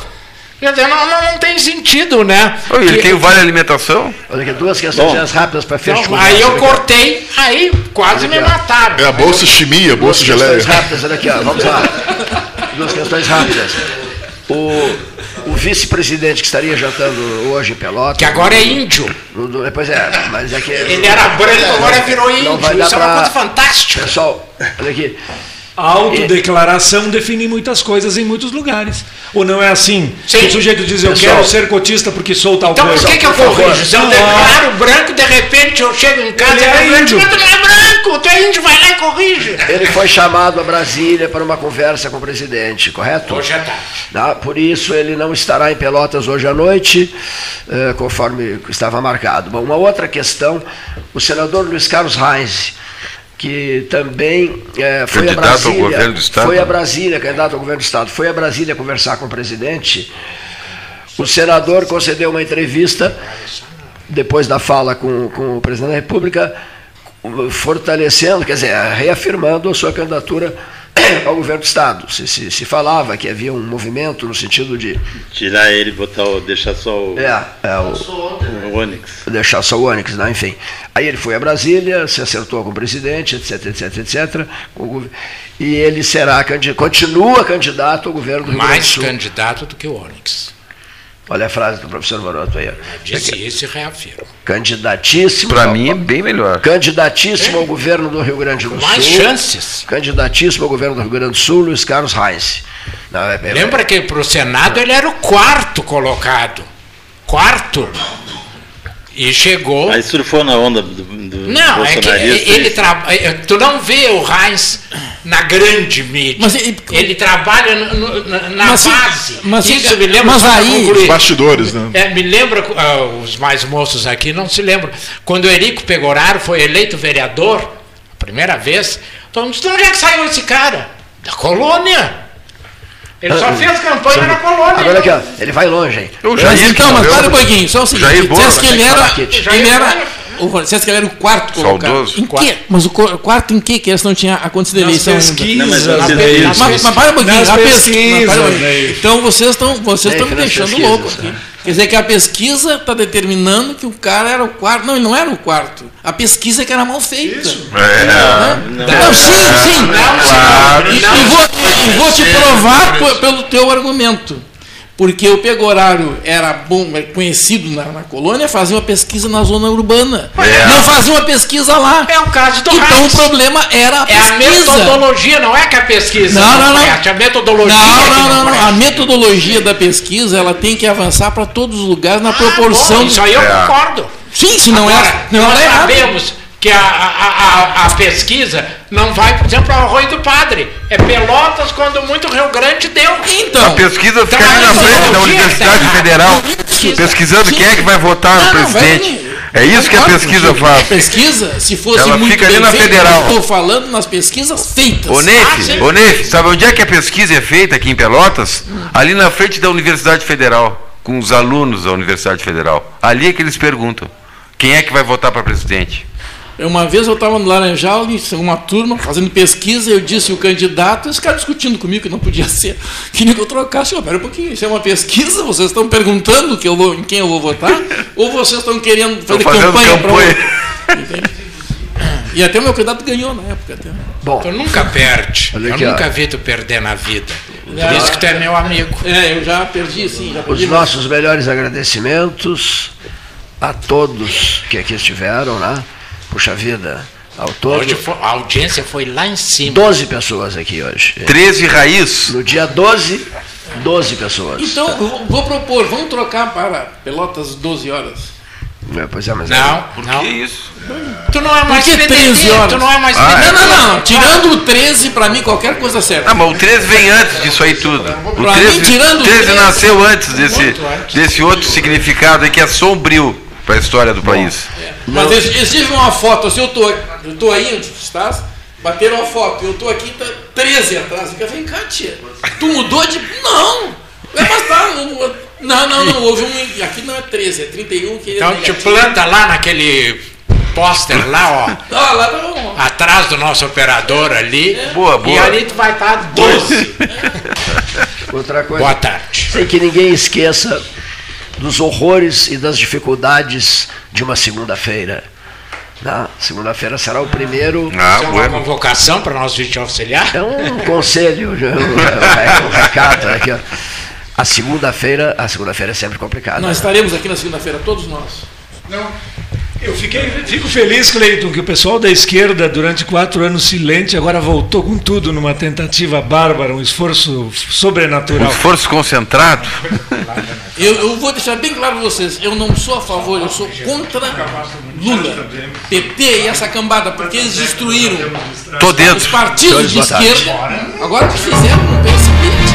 Quer dizer, não, não, não tem sentido, né? Ele Que- tem o vale alimentação? Olha aqui, duas questões rápidas para fechar. Não, aí eu cortei, aí quase me mataram. É a bolsa chimia, a bolsa Duas geleia. questões rápidas, olha aqui, ó, vamos lá. Duas questões rápidas. O, o vice-presidente que estaria jantando hoje em Pelotas. Que agora é índio. no- no- Pois é, mas é que. Ele era branco, agora virou Não índio. vai dar Isso é uma pra- coisa fantástica. Pessoal, olha aqui. A autodeclaração define muitas coisas em muitos lugares. Ou não é assim? Sim. O sujeito diz, eu Pessoal. quero ser cotista porque sou tal Então, por coisa. que, que eu por corrijo? Se eu declaro branco, de repente eu chego em casa e é é branco, índio. mas tu não é branco, é índio, vai lá e corrige. Ele foi chamado a Brasília para uma conversa com o presidente, correto? Hoje é tarde. Por isso ele não estará em Pelotas hoje à noite, eh, conforme estava marcado. Bom, uma outra questão, o senador Luiz Carlos Reis, que também eh, foi a Candidato ao Brasília, governo do Estado. foi a Brasília, candidato ao governo do Estado, foi a Brasília conversar com o presidente. O senador concedeu uma entrevista depois da fala com, com o presidente da República, fortalecendo, quer dizer, reafirmando a sua candidatura ao governo do Estado. Se, se, se falava que havia um movimento no sentido de Tirar ele e botar o, deixar só o, é, é, o, o Onix. deixar só o Onyx, né? enfim. Aí ele foi a Brasília, se acertou com o presidente, etc, etc, etc. E ele será, continua candidato ao governo do Rio Grande do Mais Sul. candidato do que o Onyx. Olha a frase do professor Maroto aí. ó. Disse isso e reafirmo. Candidatíssimo. Para mim é bem melhor. Candidatíssimo ao governo do Rio Grande do Mais Sul. chances. Candidatíssimo ao governo do Rio Grande do Sul, Luiz Carlos Reis. Não, é- é- Lembra que para o Senado ele era o quarto colocado. Quarto. E chegou. Aí surfou na onda do, do Não, é que ele e- trabalha. Tu não vê o Heinz na grande mídia. Mas ele- ele trabalha no- no- na, Mas se- base. mas se- Isso me lembra. mas aí- concluir. Bastidores, né? É, me lembra, ah, os mais moços aqui não se lembram, quando o Erico Pegoraro foi eleito vereador, a primeira vez, todo mundo disse, de onde é que saiu esse cara? Da colônia. Ele só fez campanha na colônia. Ah, Agora aqui, ó, ele vai longe, hein? O Mas Jair, então, mas para um pouquinho, só o seguinte. Jair Boa, que ele vai era. Ele era. Jair o- Disseste que ele era o quarto colocado. Saudoso. Em quê? Mas o quarto em quê? Que esse não tinha acontecido eleição ainda. pesquisas, Não, mas né? Nas Mas, mas para um pouquinho, Nas a pesquisa. pesquisas. Então vocês estão vocês É, estão me que nas deixando pesquisas, louco aqui. Quer dizer que a pesquisa está determinando que o cara era o quarto. Não, ele não era o quarto. A pesquisa é que era mal feita. É, Né? Não, sim, sim. claro. E, e vou, e vou te provar pelo teu argumento. Porque o Pegorário era bom, é conhecido na, na colônia, fazia uma pesquisa na zona urbana. É. Não fazia uma pesquisa lá. É o caso do Então o problema era a É a pesquisa. metodologia, não é que a pesquisa Não, não, não. preste, a metodologia Não, que não, não, não. presta. A metodologia da pesquisa ela tem que avançar para todos os lugares na Ah, proporção. bom, isso aí eu É. concordo. Sim, se não Agora, é, não nós é errado. sabemos que a, a, a, a pesquisa não vai, por exemplo, ao Arroio do Padre. É Pelotas, quando muito Rio Grande deu. Então, A pesquisa fica Então, ali na frente da Universidade tá- Federal, Pesquisa. pesquisando Sim. quem é que vai votar no Não, não, vai presidente. ali. É isso que a pesquisa faz. A pesquisa, se fosse Ela muito fica ali bem na feita, federal. eu estou falando nas pesquisas feitas. Ô Ah, Nefe, ô Nefe, sabe onde é que a pesquisa é feita aqui em Pelotas? Ali na frente da Universidade Federal, com os alunos da Universidade Federal. Ali é que eles perguntam quem é que vai votar para presidente. Uma vez eu estava no Laranjal, em uma turma, fazendo pesquisa, eu disse o candidato, esse cara discutindo comigo que não podia ser, queria que eu trocasse. Eu, pera um pouquinho, isso é uma pesquisa, vocês estão perguntando que eu vou, em quem eu vou votar? Ou vocês estão querendo fazer fazendo campanha para campanha. Entende? E até o meu candidato ganhou na época. Até. Bom, Tu nunca perde. Eu aqui, ó. nunca vi tu perder na vida. Por isso que tu é meu amigo. É, eu já perdi, sim, já os perdi. nossos melhores agradecimentos a todos que aqui estiveram, né? Puxa vida, ao todo. Hoje fo- a audiência foi lá em cima. 12 pessoas aqui hoje. 13 raiz. No dia 12, 12 pessoas. Então, vou- propor, vamos trocar para Pelotas 12 horas. É, pois é, mas Não, Que não. isso? Tu não é mais que PDT, 13 horas? Tu não é mais Ah. Não, não, não. Tirando o 13, para mim, qualquer coisa serve. Ah, mas o 13 vem antes disso aí tudo. O Pra 13, mim, tirando o 13 13, nasceu antes desse, antes. desse outro significado aí que é sombrio para a história do país. Mas eles, eles tive uma foto, assim, eu tô, eu tô aí onde estás, bateram a foto, eu tô aqui, tá 13 atrás. Fica, vem cá, tia, tu mudou de. Não! É, mas tá, não, não, não, não, houve um. Aqui não é 13, é 31 que Então é te planta lá naquele pôster lá, ó. Ah, lá tá bom. Atrás do nosso operador ali. Boa, E boa. ali tu vai estar 12. Outra coisa. Boa tarde. Sem que ninguém esqueça dos horrores e das dificuldades de uma segunda-feira. Né? Segunda-feira será o primeiro. Ah, Isso é uma bueno. convocação para nós vídeo auxiliar? É um conselho, um, um recado aqui. ó. A segunda-feira, a segunda-feira é sempre complicada. Nós estaremos aqui na segunda-feira, todos nós. Eu fiquei, fico feliz, Cleiton, que o pessoal da esquerda, durante quatro anos silente, agora voltou com tudo numa tentativa bárbara, um esforço Um sobrenatural. esforço concentrado. Eu, eu vou deixar bem claro para vocês, eu não sou a favor, eu sou contra Lula, PT e essa cambada, porque eles destruíram Tô dentro. os partidos de esquerda. Agora o que fizeram, não pense